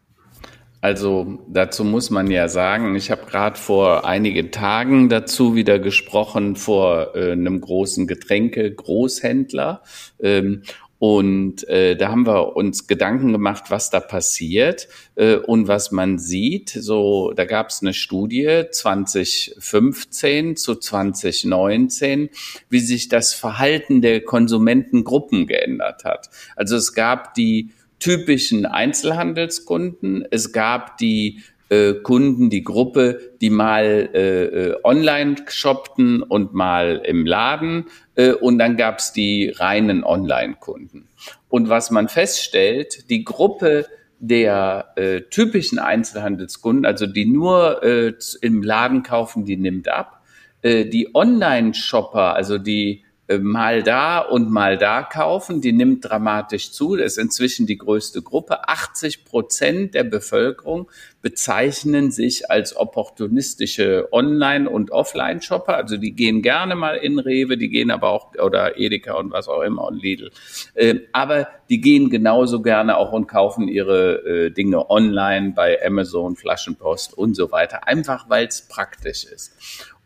Speaker 2: Also dazu muss man ja sagen, ich habe gerade vor einigen Tagen dazu wieder gesprochen vor äh, einem großen Getränke-Großhändler. Ähm, und äh, da haben wir uns Gedanken gemacht, was da passiert äh, und was man sieht. So, da gab es eine Studie 2015 zu 2019, wie sich das Verhalten der Konsumentengruppen geändert hat. Also es gab die typischen Einzelhandelskunden, es gab die äh, Kunden, die Gruppe, die mal äh, äh, online shoppten und mal im Laden äh, und dann gab's die reinen Online-Kunden. Und was man feststellt, die Gruppe der äh, typischen Einzelhandelskunden, also die nur äh, im Laden kaufen, die nimmt ab. Äh, die Online-Shopper, also die mal da und mal da kaufen. Die nimmt dramatisch zu. Das ist inzwischen die größte Gruppe. 80 Prozent der Bevölkerung bezeichnen sich als opportunistische Online- und Offline-Shopper. Also die gehen gerne mal in Rewe, die gehen aber auch, oder Edeka und was auch immer und Lidl. Äh, aber die gehen genauso gerne auch und kaufen ihre äh, Dinge online bei Amazon, Flaschenpost und so weiter. Einfach weil es praktisch ist.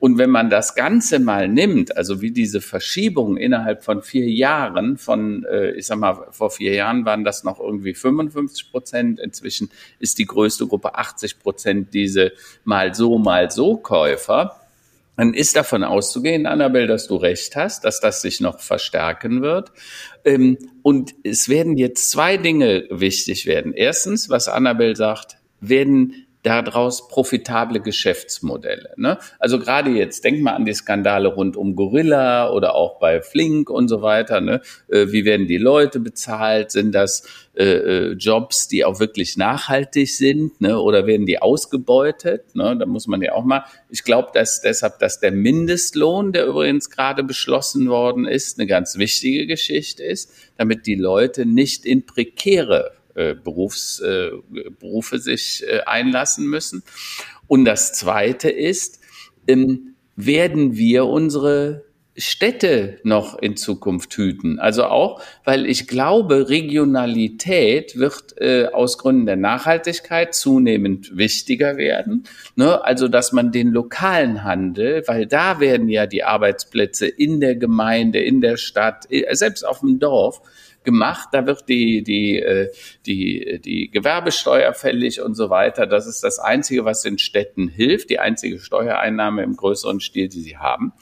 Speaker 2: Und wenn man das Ganze mal nimmt, also wie diese Verschiebung innerhalb von vier Jahren, von, äh, ich sag mal, vor vier Jahren waren das noch irgendwie 55 Prozent, inzwischen ist die größte Gruppe 80 Prozent diese mal so, mal so Käufer, dann ist davon auszugehen, Annabelle, dass du recht hast, dass das sich noch verstärken wird. Ähm, und es werden jetzt zwei Dinge wichtig werden. Erstens, was Annabelle sagt, werden daraus profitable Geschäftsmodelle. Ne? Also gerade jetzt, denk mal an die Skandale rund um Gorilla oder auch bei Flink und so weiter. Ne? Äh, wie werden die Leute bezahlt? Sind das äh, äh, Jobs, die auch wirklich nachhaltig sind, ne? oder werden die ausgebeutet? Ne? Da muss man ja auch mal. Ich glaube, dass deshalb, dass der Mindestlohn, der übrigens gerade beschlossen worden ist, eine ganz wichtige Geschichte ist, damit die Leute nicht in prekäre Berufs, äh, Berufe sich äh, einlassen müssen. Und das Zweite ist, ähm, werden wir unsere Städte noch in Zukunft hüten. Also auch, weil ich glaube, Regionalität wird äh, aus Gründen der Nachhaltigkeit zunehmend wichtiger werden. Ne? Also, dass man den lokalen Handel, weil da werden ja die Arbeitsplätze in der Gemeinde, in der Stadt, äh, selbst auf dem Dorf, gemacht. Da wird die, die, äh, die, die Gewerbesteuer fällig und so weiter. Das ist das Einzige, was den Städten hilft, die einzige Steuereinnahme im größeren Stil, die sie haben.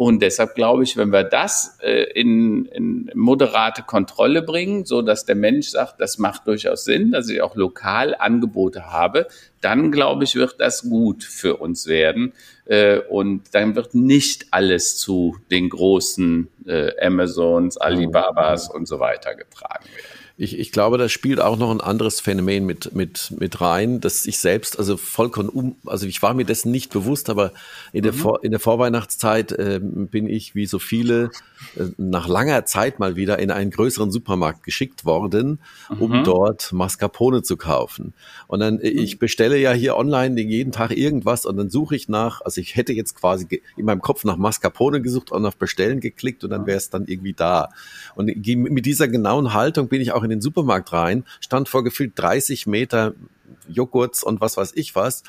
Speaker 2: Und deshalb glaube ich, wenn wir das äh, in, in moderate Kontrolle bringen, so dass der Mensch sagt, das macht durchaus Sinn, dass ich auch lokal Angebote habe, dann glaube ich, wird das gut für uns werden. Äh, und dann wird nicht alles zu den großen äh, Amazons, Alibabas und so weiter getragen werden.
Speaker 1: Ich, ich glaube, da spielt auch noch ein anderes Phänomen mit, mit, mit rein, dass ich selbst, also vollkommen um, also ich war mir dessen nicht bewusst, aber in der, mhm. Vor, in der Vorweihnachtszeit äh, bin ich, wie so viele, äh, nach langer Zeit mal wieder in einen größeren Supermarkt geschickt worden, um mhm. dort Mascarpone zu kaufen. Und dann, äh, mhm. ich bestelle ja hier online jeden Tag irgendwas und dann suche ich nach, also ich hätte jetzt quasi in meinem Kopf nach Mascarpone gesucht und auf Bestellen geklickt und dann wäre es dann irgendwie da. Und mit dieser genauen Haltung bin ich auch in den Supermarkt rein, stand vor gefühlt 30 Meter Joghurts und was weiß ich was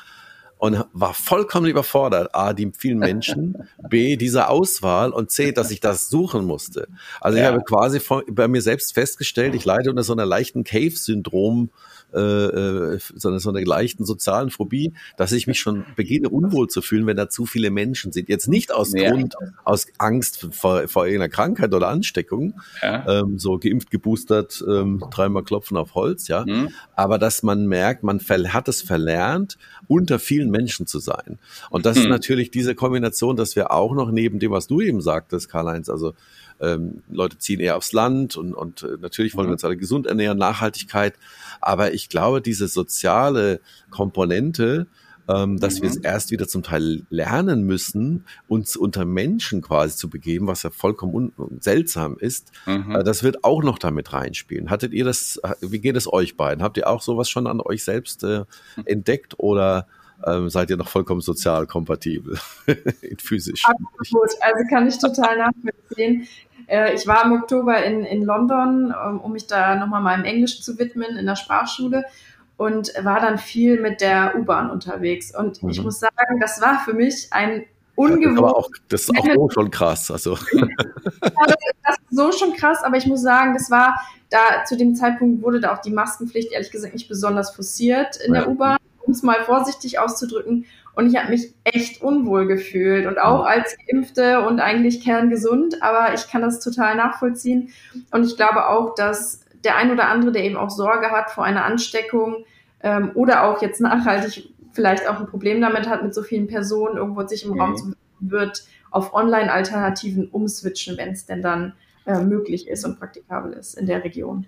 Speaker 1: und war vollkommen überfordert. A, die vielen Menschen, B, diese Auswahl und C, dass ich das suchen musste. Also ja. ich habe quasi bei mir selbst festgestellt, ich leide unter so einer leichten Cave-Syndrom äh, äh, so, eine, so einer leichten sozialen Phobie, dass ich mich schon beginne unwohl zu fühlen, wenn da zu viele Menschen sind. Jetzt nicht aus ja. Grund, aus Angst vor, vor irgendeiner Krankheit oder Ansteckung, ja. ähm, so geimpft, geboostert, ähm, dreimal klopfen auf Holz, ja. Mhm. Aber dass man merkt, man hat es verlernt, unter vielen Menschen zu sein. Und das mhm. ist natürlich diese Kombination, dass wir auch noch neben dem, was du eben sagtest, Karl-Heinz, also ähm, Leute ziehen eher aufs Land und, und äh, natürlich wollen wir mhm. uns alle gesund ernähren, Nachhaltigkeit. Aber ich glaube, diese soziale Komponente, ähm, dass mhm. wir es mhm. erst wieder zum Teil lernen müssen, uns unter Menschen quasi zu begeben, was ja vollkommen seltsam ist. Mhm. Äh, das wird auch noch damit reinspielen. Hattet ihr das, wie geht es euch beiden? Habt ihr auch sowas schon an euch selbst äh, entdeckt oder ähm, seid ihr noch vollkommen sozial kompatibel, physisch?
Speaker 3: Absolut, also kann ich total nachvollziehen. Äh, ich war im Oktober in, in London, ähm, um mich da nochmal meinem Englisch zu widmen in der Sprachschule und war dann viel mit der U-Bahn unterwegs. Und mhm. ich muss sagen, das war für mich ein ungewohnt.
Speaker 1: Ja, auch, das ist auch so schon krass. Also. ja,
Speaker 3: das, das, ist so schon krass, aber ich muss sagen, das war da zu dem Zeitpunkt wurde da auch die Maskenpflicht ehrlich gesagt nicht besonders forciert in ja. der U-Bahn, um es mal vorsichtig auszudrücken. Und ich habe mich echt unwohl gefühlt und auch als Geimpfte und eigentlich kerngesund, aber ich kann das total nachvollziehen. Und ich glaube auch, dass der ein oder andere, der eben auch Sorge hat vor einer Ansteckung ähm, oder auch jetzt nachhaltig vielleicht auch ein Problem damit hat, mit so vielen Personen irgendwo sich im mhm. Raum zu wird, auf Online-Alternativen umswitchen, wenn es denn dann äh, möglich ist und praktikabel ist in der Region.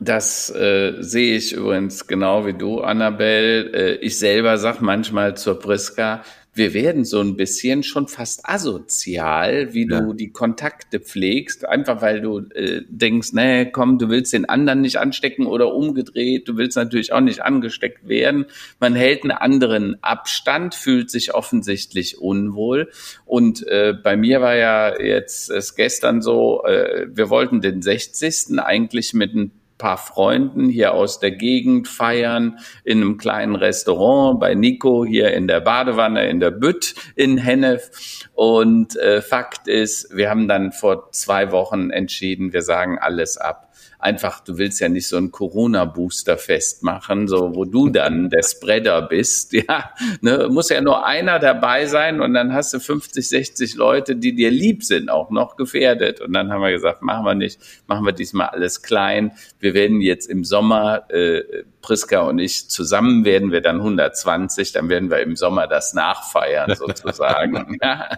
Speaker 2: Das äh, sehe ich übrigens genau wie du, Annabelle. Äh, ich selber sag manchmal zur Priska, wir werden so ein bisschen schon fast asozial, wie ja. du die Kontakte pflegst, einfach weil du äh, denkst, nee, komm, du willst den anderen nicht anstecken oder umgedreht, du willst natürlich auch nicht angesteckt werden. Man hält einen anderen Abstand, fühlt sich offensichtlich unwohl. Und äh, bei mir war ja jetzt es gestern so, äh, wir wollten den 60. eigentlich mit ein paar Freunden hier aus der Gegend feiern in einem kleinen Restaurant bei Nico hier in der Badewanne in der Bütt in Hennef. Und äh, Fakt ist, wir haben dann vor zwei Wochen entschieden, wir sagen alles ab einfach, du willst ja nicht so ein Corona-Booster festmachen, so wo du dann der Spreader bist. Ja, ne, muss ja nur einer dabei sein und dann hast du 50, 60 Leute, die dir lieb sind, auch noch gefährdet. Und dann haben wir gesagt, machen wir nicht, machen wir diesmal alles klein. Wir werden jetzt im Sommer, äh, Priska und ich zusammen werden wir dann 120, dann werden wir im Sommer das nachfeiern sozusagen. ja.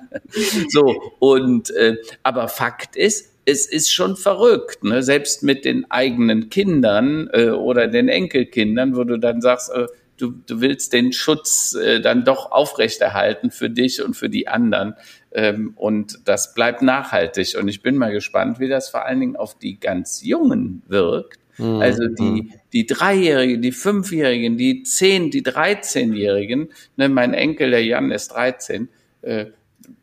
Speaker 2: So und äh, aber Fakt ist, es ist schon verrückt, ne? selbst mit den eigenen Kindern äh, oder den Enkelkindern, wo du dann sagst, äh, du, du willst den Schutz äh, dann doch aufrechterhalten für dich und für die anderen. Ähm, und das bleibt nachhaltig. Und ich bin mal gespannt, wie das vor allen Dingen auf die ganz Jungen wirkt. Mhm. Also die, mhm. die Dreijährigen, die Fünfjährigen, die Zehn, die Dreizehnjährigen, ne, mein Enkel, der Jan, ist 13, äh,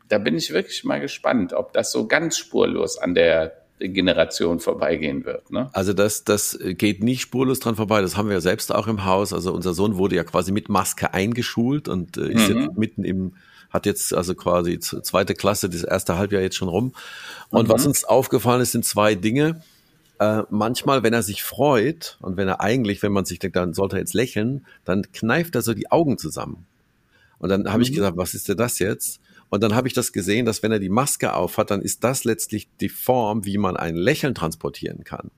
Speaker 2: da bin ich wirklich mal gespannt, ob das so ganz spurlos an der Generation vorbeigehen wird. Ne?
Speaker 1: Also das, das geht nicht spurlos dran vorbei. Das haben wir ja selbst auch im Haus. Also unser Sohn wurde ja quasi mit Maske eingeschult und äh, ist mhm. jetzt mitten im hat jetzt also quasi zweite Klasse, das erste Halbjahr jetzt schon rum. Und mhm. was uns aufgefallen ist, sind zwei Dinge. Äh, manchmal, wenn er sich freut und wenn er eigentlich, wenn man sich denkt, dann sollte er jetzt lächeln, dann kneift er so die Augen zusammen. Und dann habe mhm. ich gesagt, was ist denn das jetzt? Und dann habe ich das gesehen, dass wenn er die Maske aufhat, dann ist das letztlich die Form, wie man ein Lächeln transportieren kann.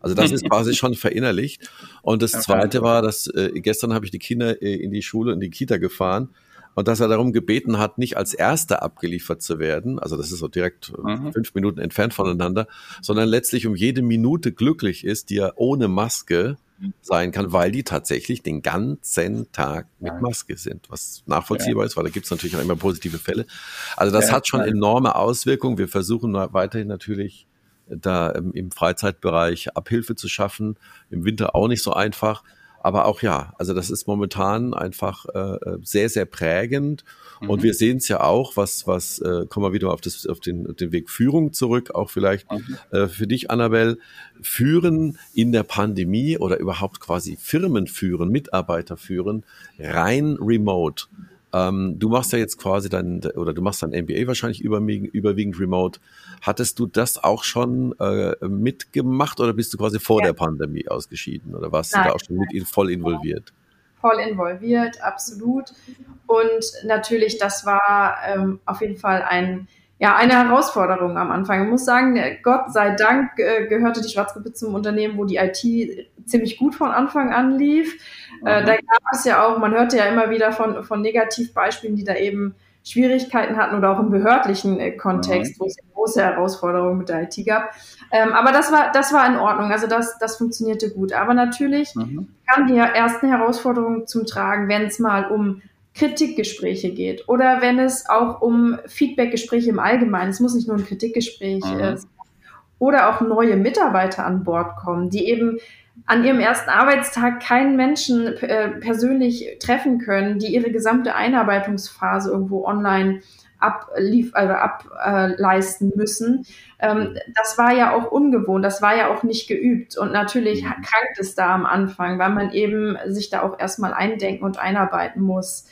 Speaker 1: Also das ist quasi schon verinnerlicht. Und das Zweite war, dass äh, gestern habe ich die Kinder äh, in die Schule, in die Kita gefahren und dass er darum gebeten hat, nicht als Erster abgeliefert zu werden, also das ist so direkt äh, mhm. fünf Minuten entfernt voneinander, sondern letztlich um jede Minute glücklich ist, die er ohne Maske sein kann, weil die tatsächlich den ganzen Tag mit Maske sind, was nachvollziehbar ja. ist, weil da gibt es natürlich auch immer positive Fälle. Also das ja, hat schon enorme Auswirkungen. Wir versuchen weiterhin natürlich da im Freizeitbereich Abhilfe zu schaffen, im Winter auch nicht so einfach. Aber auch ja, also das ist momentan einfach äh, sehr, sehr prägend. Mhm. Und wir sehen es ja auch, was, was, äh, kommen wir wieder auf, das, auf, den, auf den Weg Führung zurück, auch vielleicht mhm. äh, für dich, Annabelle. Führen in der Pandemie oder überhaupt quasi Firmen führen, Mitarbeiter führen, rein remote. Ähm, du machst ja jetzt quasi dein, oder du machst dein MBA wahrscheinlich überwiegend, überwiegend remote. Hattest du das auch schon äh, mitgemacht oder bist du quasi vor ja. der Pandemie ausgeschieden oder warst Nein. du da auch schon mit voll involviert?
Speaker 3: Voll involviert, absolut. Und natürlich, das war ähm, auf jeden Fall ein, ja, eine Herausforderung am Anfang. Ich muss sagen, Gott sei Dank äh, gehörte die Schwarzgruppe zum Unternehmen, wo die IT ziemlich gut von Anfang an lief. Äh, da gab es ja auch, man hörte ja immer wieder von, von Negativbeispielen, die da eben Schwierigkeiten hatten oder auch im behördlichen äh, Kontext, mhm. wo es große Herausforderungen mit der IT gab. Ähm, aber das war, das war in Ordnung. Also das, das funktionierte gut. Aber natürlich mhm. kamen die ersten Herausforderungen zum Tragen, wenn es mal um Kritikgespräche geht oder wenn es auch um Feedbackgespräche im Allgemeinen, es muss nicht nur ein Kritikgespräch mhm. äh, sein, oder auch neue Mitarbeiter an Bord kommen, die eben an ihrem ersten Arbeitstag keinen Menschen äh, persönlich treffen können, die ihre gesamte Einarbeitungsphase irgendwo online ablief, also ableisten müssen. Ähm, das war ja auch ungewohnt, das war ja auch nicht geübt. Und natürlich mhm. krankt es da am Anfang, weil man eben sich da auch erstmal eindenken und einarbeiten muss.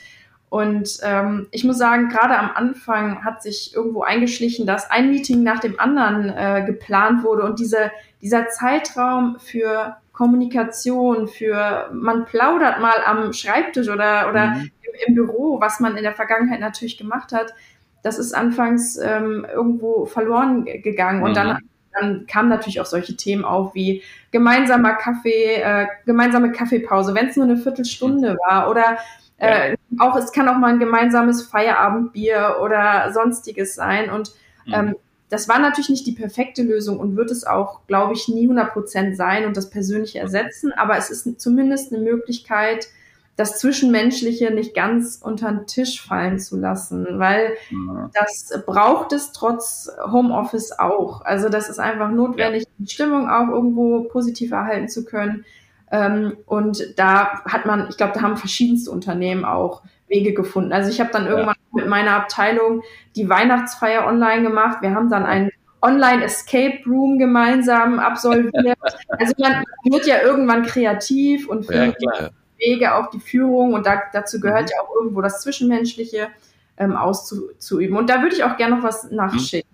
Speaker 3: Und ähm, ich muss sagen, gerade am Anfang hat sich irgendwo eingeschlichen, dass ein Meeting nach dem anderen äh, geplant wurde und diese, dieser Zeitraum für Kommunikation, für man plaudert mal am Schreibtisch oder, oder mhm. im, im, Büro, was man in der Vergangenheit natürlich gemacht hat, das ist anfangs ähm, irgendwo verloren gegangen. Und mhm. dann, dann kamen natürlich auch solche Themen auf wie gemeinsamer Kaffee, äh, gemeinsame Kaffeepause, wenn es nur eine Viertelstunde war oder äh, auch es kann auch mal ein gemeinsames Feierabendbier oder sonstiges sein. Und mhm. ähm, das war natürlich nicht die perfekte Lösung und wird es auch, glaube ich, nie 100 Prozent sein und das Persönliche ersetzen. Aber es ist zumindest eine Möglichkeit, das Zwischenmenschliche nicht ganz unter den Tisch fallen zu lassen, weil ja. das braucht es trotz Homeoffice auch. Also das ist einfach notwendig, ja. die Stimmung auch irgendwo positiv erhalten zu können. Ähm, und da hat man, ich glaube, da haben verschiedenste Unternehmen auch Wege gefunden. Also ich habe dann irgendwann ja. mit meiner Abteilung die Weihnachtsfeier online gemacht. Wir haben dann einen Online Escape Room gemeinsam absolviert. also man wird ja irgendwann kreativ und findet ja, Wege auf die Führung und da, dazu gehört mhm. ja auch irgendwo das Zwischenmenschliche ähm, auszuüben. Und da würde ich auch gerne noch was nachschicken.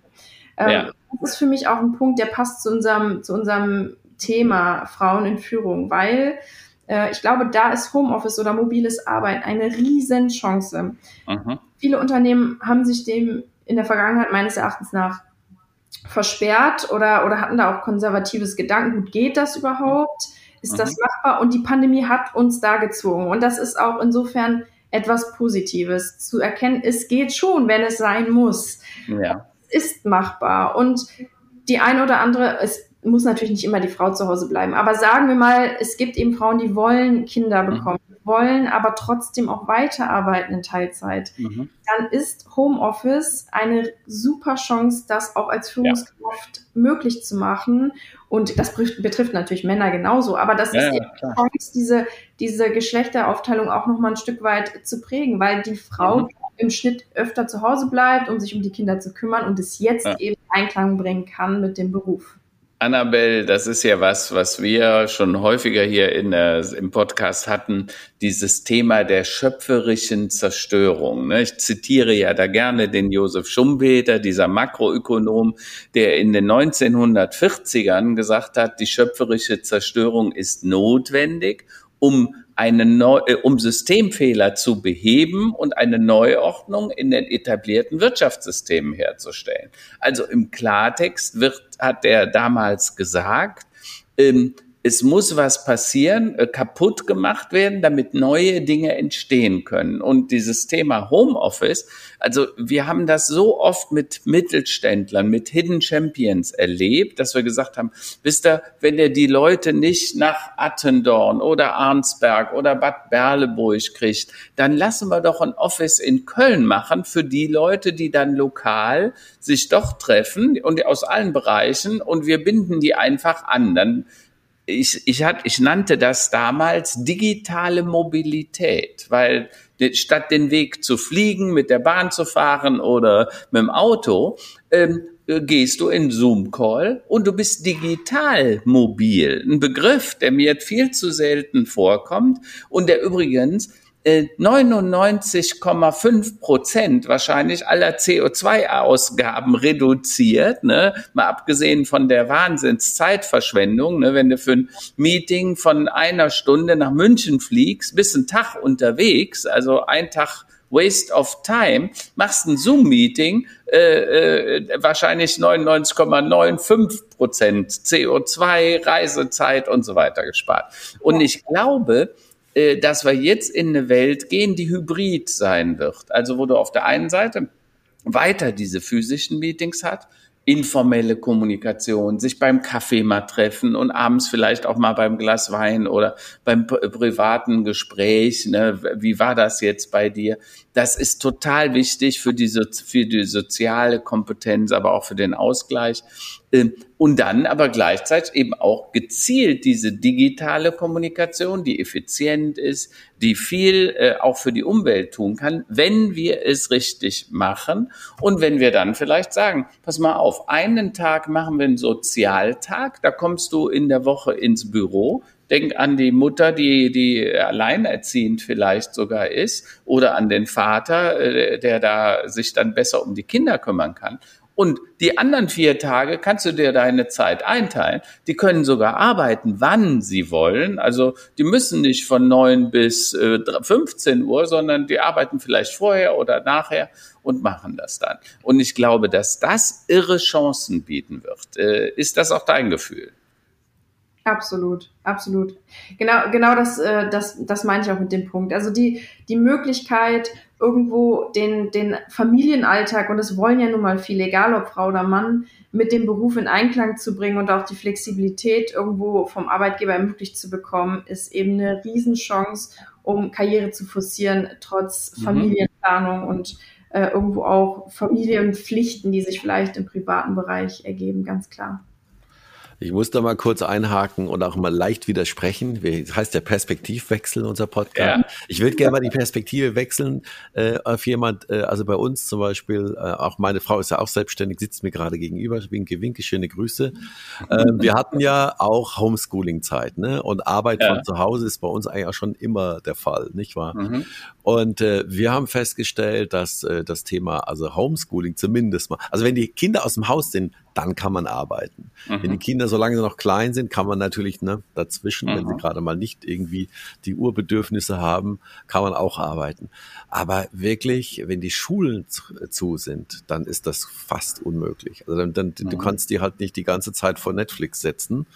Speaker 3: Mhm. Ähm, das ist für mich auch ein Punkt, der passt zu unserem, zu unserem Thema Frauen in Führung, weil äh, ich glaube, da ist Homeoffice oder mobiles Arbeiten eine Riesenchance. Mhm. Viele Unternehmen haben sich dem in der Vergangenheit meines Erachtens nach versperrt oder, oder hatten da auch konservatives Gedanken. Gut, geht das überhaupt? Ist mhm. das machbar? Und die Pandemie hat uns da gezwungen. Und das ist auch insofern etwas Positives zu erkennen. Es geht schon, wenn es sein muss. Ja. Es ist machbar. Und die eine oder andere, es muss natürlich nicht immer die Frau zu Hause bleiben. Aber sagen wir mal, es gibt eben Frauen, die wollen Kinder mhm. bekommen, mhm. wollen aber trotzdem auch weiterarbeiten in Teilzeit. Mhm. Dann ist Homeoffice eine super Chance, das auch als Führungskraft ja. möglich zu machen. Und das betrifft natürlich Männer genauso. Aber das ja, ist eben ja, Chance, diese, diese Geschlechteraufteilung auch nochmal ein Stück weit zu prägen, weil die Frau mhm. im Schnitt öfter zu Hause bleibt, um sich um die Kinder zu kümmern und es jetzt eben Einklang bringen kann mit dem Beruf.
Speaker 2: Annabelle, das ist ja was, was wir schon häufiger hier in der, im Podcast hatten, dieses Thema der schöpferischen Zerstörung. Ne? Ich zitiere ja da gerne den Josef Schumpeter, dieser Makroökonom, der in den 1940ern gesagt hat, die schöpferische Zerstörung ist notwendig, um eine Neu äh, um Systemfehler zu beheben und eine Neuordnung in den etablierten Wirtschaftssystemen herzustellen. Also im Klartext wird, hat er damals gesagt, ähm, es muss was passieren, äh, kaputt gemacht werden, damit neue Dinge entstehen können. Und dieses Thema Homeoffice, also wir haben das so oft mit Mittelständlern, mit Hidden Champions erlebt, dass wir gesagt haben, wisst ihr, wenn ihr die Leute nicht nach Attendorn oder Arnsberg oder Bad Berleburg kriegt, dann lassen wir doch ein Office in Köln machen für die Leute, die dann lokal sich doch treffen und aus allen Bereichen und wir binden die einfach an. Dann ich, ich, hat, ich nannte das damals digitale Mobilität, weil statt den Weg zu fliegen, mit der Bahn zu fahren oder mit dem Auto, ähm, gehst du in Zoom-Call und du bist digital mobil. Ein Begriff, der mir viel zu selten vorkommt und der übrigens 99,5 Prozent wahrscheinlich aller CO2-Ausgaben reduziert, ne? mal abgesehen von der Wahnsinnszeitverschwendung, ne? wenn du für ein Meeting von einer Stunde nach München fliegst, bist einen Tag unterwegs, also ein Tag Waste of Time, machst ein Zoom-Meeting, äh, äh, wahrscheinlich 99,95 Prozent CO2, Reisezeit und so weiter gespart. Und ich glaube, äh, dass wir jetzt in eine Welt gehen, die hybrid sein wird. Also wo du auf der einen Seite weiter diese physischen Meetings hat, informelle Kommunikation, sich beim Kaffee mal treffen und abends vielleicht auch mal beim Glas Wein oder beim privaten Gespräch. Ne? Wie war das jetzt bei dir? Das ist total wichtig für die, für die soziale Kompetenz, aber auch für den Ausgleich. Ähm, und dann aber gleichzeitig eben auch gezielt diese digitale Kommunikation, die effizient ist, die viel äh, auch für die Umwelt tun kann, wenn wir es richtig machen und wenn wir dann vielleicht sagen, pass mal auf, einen Tag machen wir einen Sozialtag, da kommst du in der Woche ins Büro, Denk an die Mutter, die, die alleinerziehend vielleicht sogar ist, oder an den Vater, äh, der da sich dann besser um die Kinder kümmern kann. Und die anderen vier Tage kannst du dir deine Zeit einteilen. Die können sogar arbeiten, wann sie wollen. Also die müssen nicht von neun bis äh, 15 Uhr, sondern die arbeiten vielleicht vorher oder nachher und machen das dann. Und ich glaube, dass das irre Chancen bieten wird. Äh, ist das auch dein Gefühl?
Speaker 3: Absolut, absolut. Genau, genau das, äh, das, das meine ich auch mit dem Punkt. Also die, die Möglichkeit, irgendwo den, den Familienalltag, und das wollen ja nun mal viele, egal ob Frau oder Mann, mit dem Beruf in Einklang zu bringen und auch die Flexibilität irgendwo vom Arbeitgeber ermöglicht zu bekommen, ist eben eine Riesenchance, um Karriere zu forcieren, trotz mhm. Familienplanung und äh, irgendwo auch Familienpflichten, die sich vielleicht im privaten Bereich ergeben, ganz klar.
Speaker 1: Ich muss da mal kurz einhaken und auch mal leicht widersprechen. Das heißt der Perspektivwechsel, unser Podcast. Ja. Ich würde gerne mal die Perspektive wechseln äh, auf jemand, äh, also bei uns zum Beispiel, äh, auch meine Frau ist ja auch selbstständig, sitzt mir gerade gegenüber, winke, winke, schöne Grüße. Äh, wir hatten ja auch Homeschooling-Zeit, ne? Und Arbeit ja. von zu Hause ist bei uns eigentlich auch schon immer der Fall, nicht wahr? Mhm. Und äh, wir haben festgestellt, dass äh, das Thema, also Homeschooling zumindest mal, also wenn die Kinder aus dem Haus sind, dann kann man arbeiten. Mhm. Wenn die Kinder, solange sie noch klein sind, kann man natürlich ne, dazwischen, mhm. wenn sie mhm. gerade mal nicht irgendwie die Urbedürfnisse haben, kann man auch arbeiten. Aber wirklich, wenn die Schulen zu, zu sind, dann ist das fast unmöglich. Also dann, dann mhm. du kannst die halt nicht die ganze Zeit vor Netflix setzen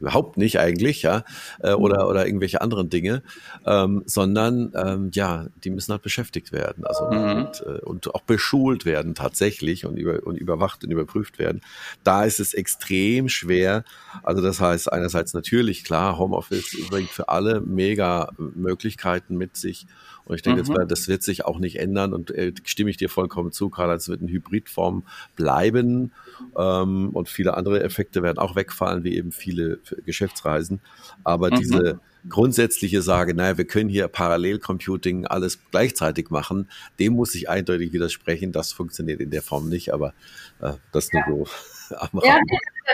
Speaker 1: überhaupt nicht eigentlich, ja, äh, oder, mhm. oder irgendwelche anderen Dinge, ähm, sondern ähm, ja, die müssen halt beschäftigt werden, also mhm. und, äh, und auch beschult werden tatsächlich und, über, und überwacht und überprüft werden. Da ist es extrem schwer. Also das heißt, einerseits natürlich klar, Homeoffice bringt für alle mega Möglichkeiten mit sich und ich denke, mhm. das, das, wird sich auch nicht ändern und äh, stimme ich dir vollkommen zu, Karl, es wird eine Hybridform bleiben ähm, und viele andere Effekte werden auch wegfallen, wie eben viele Geschäftsreisen. Aber mhm. diese grundsätzliche Sage, naja, wir können hier Parallelcomputing alles gleichzeitig machen, dem muss ich eindeutig widersprechen. Das funktioniert in der Form nicht, aber äh, das nur so.
Speaker 3: Ja,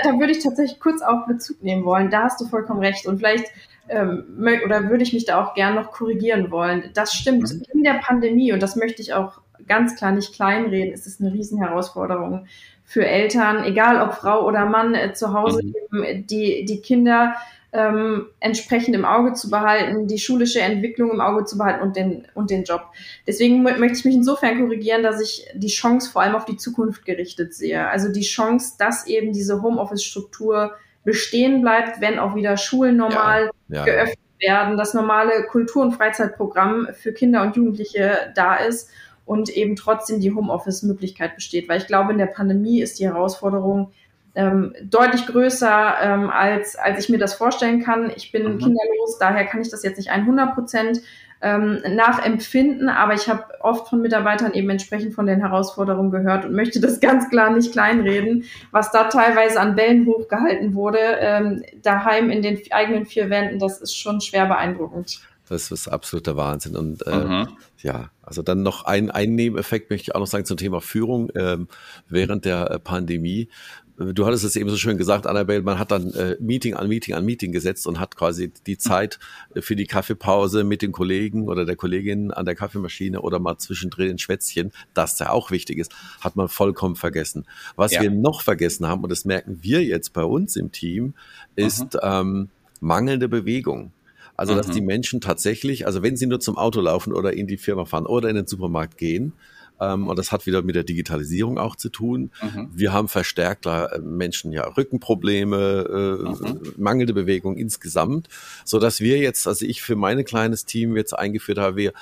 Speaker 3: da würde ich tatsächlich kurz auf Bezug nehmen wollen. Da hast du vollkommen recht. Und vielleicht ähm, oder würde ich mich da auch gern noch korrigieren wollen. Das stimmt. Mhm. In der Pandemie, und das möchte ich auch ganz klar nicht kleinreden, ist es eine Riesenherausforderung für Eltern, egal ob Frau oder Mann, äh, zu Hause mhm. die, die Kinder ähm, entsprechend im Auge zu behalten, die schulische Entwicklung im Auge zu behalten und den, und den Job. Deswegen möchte ich mich insofern korrigieren, dass ich die Chance vor allem auf die Zukunft gerichtet sehe. Also die Chance, dass eben diese Homeoffice-Struktur bestehen bleibt, wenn auch wieder Schulen normal ja, ja, geöffnet werden, das normale Kultur- und Freizeitprogramm für Kinder und Jugendliche da ist und eben trotzdem die Homeoffice-Möglichkeit besteht. Weil ich glaube, in der Pandemie ist die Herausforderung ähm, deutlich größer, ähm, als, als ich mir das vorstellen kann. Ich bin mhm. kinderlos, daher kann ich das jetzt nicht 100 Prozent ähm, nachempfinden, aber ich habe oft von Mitarbeitern eben entsprechend von den Herausforderungen gehört und möchte das ganz klar nicht kleinreden, was da teilweise an Bällen hochgehalten wurde, ähm, daheim in den eigenen vier Wänden, das ist schon schwer beeindruckend.
Speaker 1: Das ist absoluter Wahnsinn. Und äh, mhm. ja, also dann noch ein, ein Nebeneffekt möchte ich auch noch sagen zum Thema Führung ähm, während der äh, Pandemie du hattest es eben so schön gesagt, Annabelle, man hat dann äh, Meeting an Meeting an Meeting gesetzt und hat quasi die Zeit für die Kaffeepause mit den Kollegen oder der Kollegin an der Kaffeemaschine oder mal zwischendrin ein Schwätzchen, das ja auch wichtig ist, hat man vollkommen vergessen. Was ja. wir noch vergessen haben, und das merken wir jetzt bei uns im Team, ist ähm, mangelnde Bewegung. Also, dass mhm. die Menschen tatsächlich, also wenn sie nur zum Auto laufen oder in die Firma fahren oder in den Supermarkt gehen, ähm, und das hat wieder mit der Digitalisierung auch zu tun. Mhm. Wir haben verstärkt da äh, Menschen ja Rückenprobleme, äh, mhm. mangelnde Bewegung insgesamt, so dass wir jetzt, also ich für mein kleines Team jetzt eingeführt habe, wir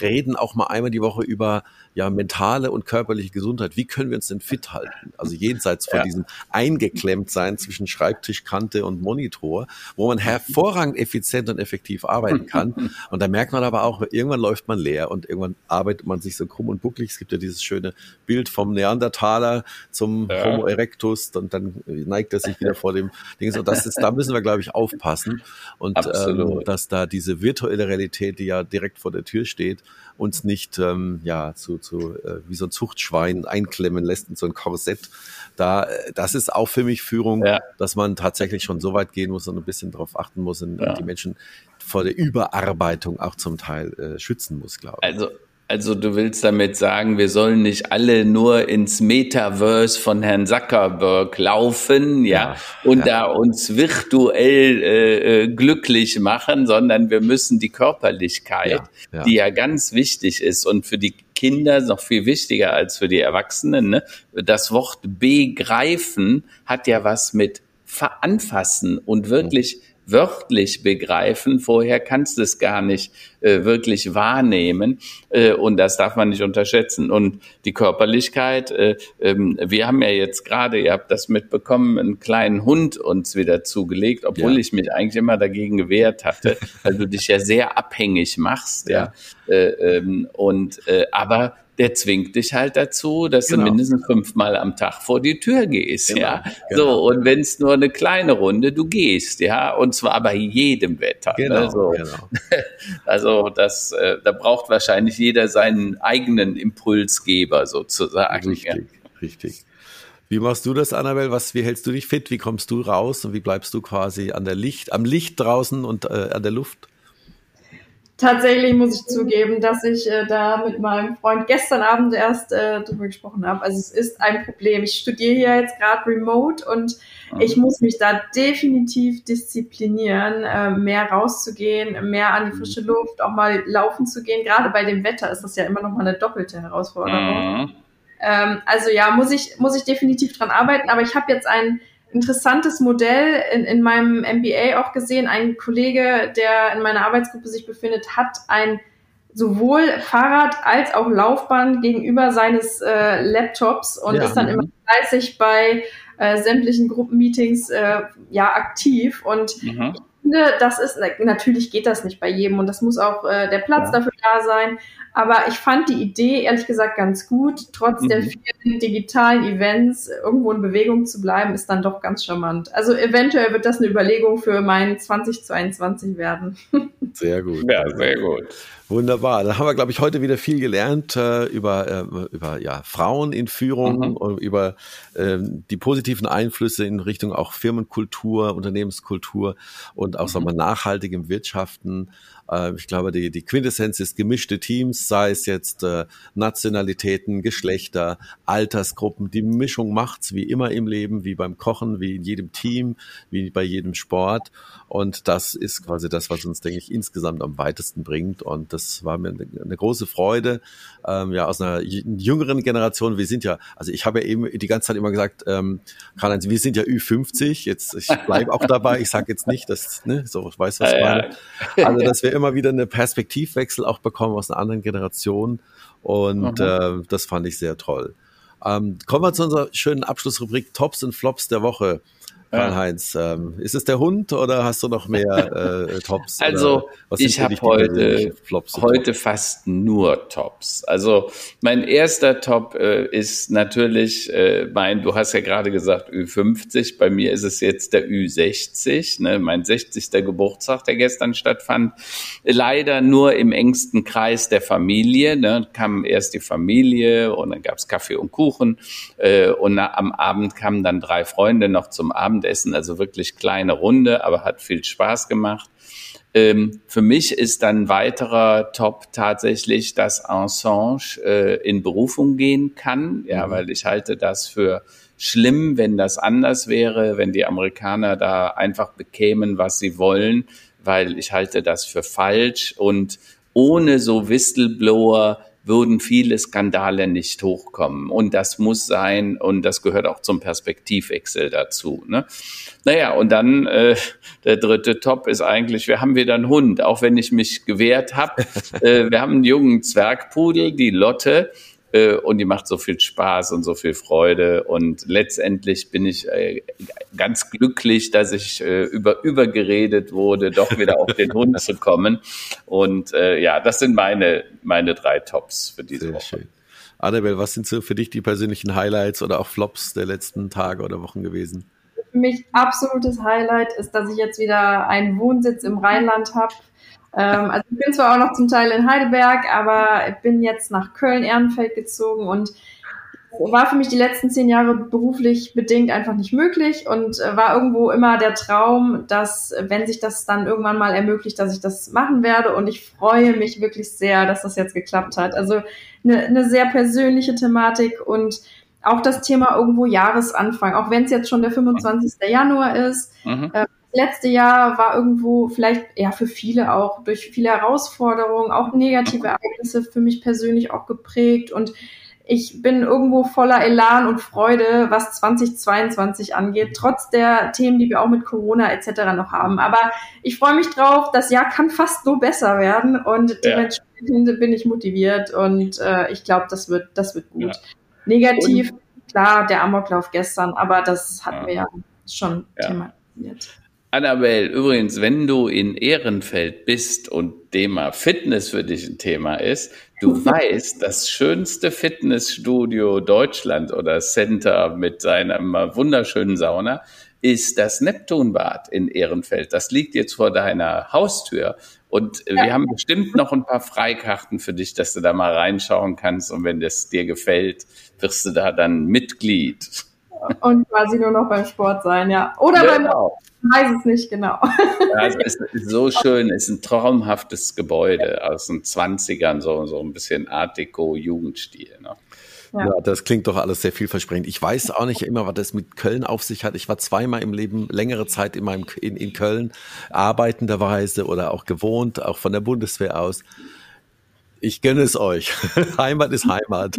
Speaker 1: reden auch mal einmal die Woche über ja mentale und körperliche Gesundheit. Wie können wir uns denn fit halten? Also jenseits von ja. diesem Eingeklemmtsein zwischen Schreibtischkante und Monitor, wo man hervorragend effizient und effektiv arbeiten kann. Und da merkt man aber auch, irgendwann läuft man leer und irgendwann arbeitet man sich so krumm und bucklig gibt ja dieses schöne Bild vom Neandertaler zum ja. Homo erectus und dann neigt er sich wieder vor dem Ding. So, das ist, da müssen wir, glaube ich, aufpassen und ähm, dass da diese virtuelle Realität, die ja direkt vor der Tür steht, uns nicht ähm, ja zu, zu äh, wie so ein Zuchtschwein einklemmen lässt in so ein Korsett. Da, äh, das ist auch für mich Führung, ja. dass man tatsächlich schon so weit gehen muss und ein bisschen darauf achten muss und ja. die Menschen vor der Überarbeitung auch zum Teil äh, schützen muss, glaube ich.
Speaker 2: Also also du willst damit sagen, wir sollen nicht alle nur ins Metaverse von Herrn Zuckerberg laufen, ja, ja und ja. da uns virtuell äh, äh, glücklich machen, sondern wir müssen die Körperlichkeit, ja, die ja ganz wichtig ist und für die Kinder noch viel wichtiger als für die Erwachsenen. Ne? Das Wort begreifen hat ja was mit veranfassen und wirklich mhm wörtlich begreifen. Vorher kannst du es gar nicht äh, wirklich wahrnehmen äh, und das darf man nicht unterschätzen. Und die Körperlichkeit, äh, ähm, wir haben ja jetzt gerade, ihr habt das mitbekommen, einen kleinen Hund uns wieder zugelegt, obwohl ja. ich mich eigentlich immer dagegen gewehrt hatte, weil du dich ja sehr abhängig machst. Ja. ja. Äh, ähm, und äh, aber der zwingt dich halt dazu, dass genau. du mindestens fünfmal am Tag vor die Tür gehst, genau. ja. Genau. So, und wenn es nur eine kleine Runde, du gehst, ja, und zwar bei jedem Wetter. Genau, ne? so. genau. Also das, äh, da braucht wahrscheinlich jeder seinen eigenen Impulsgeber sozusagen.
Speaker 1: Richtig, ja. richtig. Wie machst du das, Annabelle? Was, wie hältst du dich fit? Wie kommst du raus und wie bleibst du quasi an der Licht, am Licht draußen und äh, an der Luft?
Speaker 3: Tatsächlich muss ich zugeben, dass ich äh, da mit meinem Freund gestern Abend erst äh, drüber gesprochen habe. Also es ist ein Problem. Ich studiere hier jetzt gerade remote und mhm. ich muss mich da definitiv disziplinieren, äh, mehr rauszugehen, mehr an die frische Luft, auch mal laufen zu gehen. Gerade bei dem Wetter ist das ja immer noch mal eine doppelte Herausforderung. Mhm. Ähm, also ja, muss ich muss ich definitiv dran arbeiten. Aber ich habe jetzt ein interessantes Modell in, in meinem MBA auch gesehen. Ein Kollege, der in meiner Arbeitsgruppe sich befindet, hat ein sowohl Fahrrad als auch Laufband gegenüber seines äh, Laptops und ja. ist dann immer fleißig bei äh, sämtlichen Gruppenmeetings äh, ja aktiv und mhm. ich finde, das ist natürlich geht das nicht bei jedem und das muss auch äh, der Platz ja. dafür da sein, aber ich fand die Idee ehrlich gesagt ganz gut. Trotz mhm. der vielen digitalen Events irgendwo in Bewegung zu bleiben, ist dann doch ganz charmant. Also eventuell wird das eine Überlegung für mein 2022 werden.
Speaker 1: Sehr gut.
Speaker 2: Ja, sehr gut.
Speaker 1: Wunderbar. Da haben wir, glaube ich, heute wieder viel gelernt äh, über, äh, über ja, Frauen in Führung, mhm. über äh, die positiven Einflüsse in Richtung auch Firmenkultur, Unternehmenskultur und auch mhm. sagen wir, nachhaltigem Wirtschaften. Äh, ich glaube, die, die Quintessenz ist gemischte Teams sei es jetzt äh, Nationalitäten, Geschlechter, Altersgruppen. Die Mischung macht's wie immer im Leben, wie beim Kochen, wie in jedem Team, wie bei jedem Sport. Und das ist quasi das, was uns, denke ich, insgesamt am weitesten bringt. Und das war mir eine, eine große Freude, ähm, ja, aus einer jüngeren Generation. Wir sind ja, also ich habe ja eben die ganze Zeit immer gesagt, ähm, Karl-Heinz, wir sind ja Ü50. Jetzt, ich bleibe auch dabei. Ich sage jetzt nicht, dass, ne, so, ich weiß, was ich meine. Also, dass wir immer wieder eine Perspektivwechsel auch bekommen aus einer anderen Generation. Und mhm. äh, das fand ich sehr toll. Ähm, kommen wir zu unserer schönen Abschlussrubrik Tops und Flops der Woche. Karl-Heinz, ähm, ist es der Hund oder hast du noch mehr äh, Tops?
Speaker 2: Also ich habe heute, heute fast nur Tops. Also mein erster Top äh, ist natürlich äh, mein, du hast ja gerade gesagt Ü50, bei mir ist es jetzt der Ü60, ne, mein 60. Geburtstag, der gestern stattfand. Leider nur im engsten Kreis der Familie. Ne, kam erst die Familie und dann gab's Kaffee und Kuchen äh, und na, am Abend kamen dann drei Freunde noch zum Abend Abendessen, also wirklich kleine Runde, aber hat viel Spaß gemacht. Ähm, für mich ist dann weiterer Top tatsächlich, dass Assange äh, in Berufung gehen kann, ja, mhm. weil ich halte das für schlimm, wenn das anders wäre, wenn die Amerikaner da einfach bekämen, was sie wollen, weil ich halte das für falsch und ohne so Whistleblower würden viele Skandale nicht hochkommen. Und das muss sein und das gehört auch zum Perspektivwechsel dazu. Ne? Naja, und dann äh, der dritte Top ist eigentlich, wir haben wieder einen Hund, auch wenn ich mich gewehrt habe. äh, wir haben einen jungen Zwergpudel, die Lotte. Äh, und die macht so viel Spaß und so viel Freude. Und letztendlich bin ich äh, ganz glücklich, dass ich äh, über übergeredet wurde, doch wieder auf den Hund zu kommen. Und ja, das sind meine, meine drei Tops für diese Sehr Woche. Schön.
Speaker 1: Annabelle, was sind so für dich die persönlichen Highlights oder auch Flops der letzten Tage oder Wochen gewesen?
Speaker 3: Für mich absolutes Highlight ist, dass ich jetzt wieder einen Wohnsitz im Rheinland habe ähm, also ich bin zwar auch noch zum Teil in Heidelberg, aber bin jetzt nach Köln-Ehrenfeld gezogen und war für mich die letzten zehn Jahre beruflich bedingt einfach nicht möglich und äh, war irgendwo immer der Traum, dass, wenn sich das dann irgendwann mal ermöglicht, dass ich das machen werde. Und ich freue mich wirklich sehr, dass das jetzt geklappt hat. Also eine, eine sehr persönliche Thematik und auch das Thema irgendwo Jahresanfang, auch wenn es jetzt schon der 25. Januar ist. Mhm. Äh, letzte Jahr war irgendwo vielleicht ja für viele auch durch viele Herausforderungen, auch negative Ereignisse für mich persönlich auch geprägt und ich bin irgendwo voller Elan und Freude, was 2022 angeht, trotz der Themen, die wir auch mit Corona etc. noch haben. Aber ich freue mich drauf, das Jahr kann fast nur besser werden und ja. dementsprechend bin ich motiviert und äh, ich glaube, das wird, das wird gut. Ja. Negativ, und, klar, der Amoklauf gestern, aber das hatten ja. wir ja schon thematisiert.
Speaker 2: Annabelle, übrigens, wenn du in Ehrenfeld bist und Thema Fitness für dich ein Thema ist, du weißt, das schönste Fitnessstudio Deutschland oder Center mit seiner wunderschönen Sauna ist das Neptunbad in Ehrenfeld. Das liegt jetzt vor deiner Haustür. Und ja. wir haben bestimmt noch ein paar Freikarten für dich, dass du da mal reinschauen kannst. Und wenn das dir gefällt, wirst du da dann Mitglied
Speaker 3: und quasi nur noch beim Sport sein, ja. Oder genau. beim, weiß es nicht genau.
Speaker 2: Ja, also es ist so schön, es ist ein traumhaftes Gebäude aus den 20ern, so, so ein bisschen Art Deco Jugendstil. Ne?
Speaker 1: Ja. ja. das klingt doch alles sehr vielversprechend. Ich weiß auch nicht immer, was das mit Köln auf sich hat. Ich war zweimal im Leben längere Zeit in, meinem, in, in Köln, arbeitenderweise oder auch gewohnt, auch von der Bundeswehr aus. Ich gönne es euch. Heimat ist Heimat.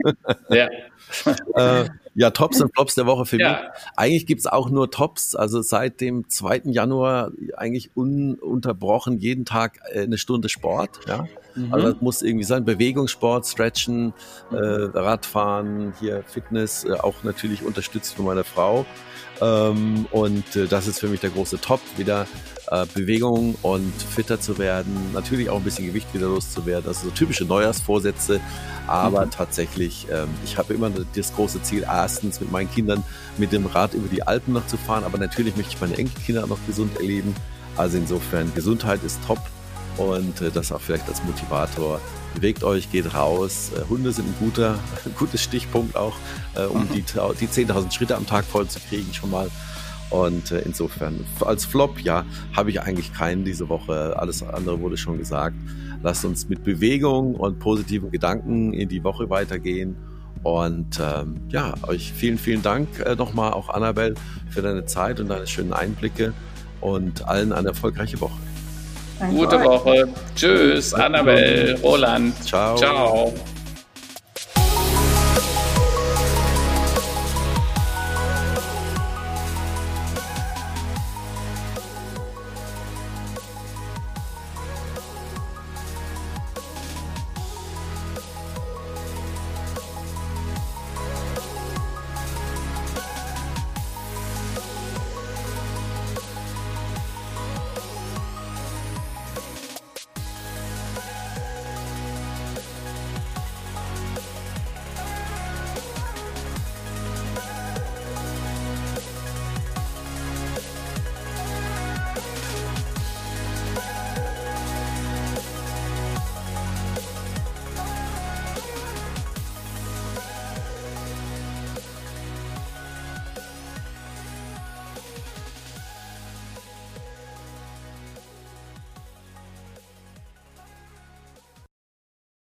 Speaker 1: Ja. äh, ja, Tops und Flops der Woche für ja. mich. Eigentlich gibt's auch nur Tops. Also seit dem 2. Januar eigentlich ununterbrochen jeden Tag äh, eine Stunde Sport. Ja? Mhm. Also das muss irgendwie sein. Bewegungssport, Stretchen, äh, Radfahren, hier Fitness, äh, auch natürlich unterstützt von meiner Frau. Ähm, und äh, das ist für mich der große Top, wieder äh, Bewegung und fitter zu werden, natürlich auch ein bisschen Gewicht wieder loszuwerden. Also so typische Neujahrsvorsätze, aber mhm. tatsächlich, ähm, ich habe immer das große Ziel, erstens mit meinen Kindern mit dem Rad über die Alpen noch zu fahren, aber natürlich möchte ich meine Enkelkinder noch gesund erleben. Also insofern, Gesundheit ist top und äh, das auch vielleicht als Motivator bewegt euch, geht raus. Äh, Hunde sind ein guter, ein gutes Stichpunkt auch, äh, um die, die 10.000 Schritte am Tag voll zu kriegen schon mal. Und insofern, als Flop, ja, habe ich eigentlich keinen diese Woche. Alles andere wurde schon gesagt. lasst uns mit Bewegung und positiven Gedanken in die Woche weitergehen. Und ähm, ja, euch vielen, vielen Dank nochmal auch Annabelle für deine Zeit und deine schönen Einblicke und allen eine erfolgreiche Woche.
Speaker 2: Danke Gute euch. Woche. Tschüss, Annabelle, Roland.
Speaker 1: Ciao.
Speaker 2: Ciao.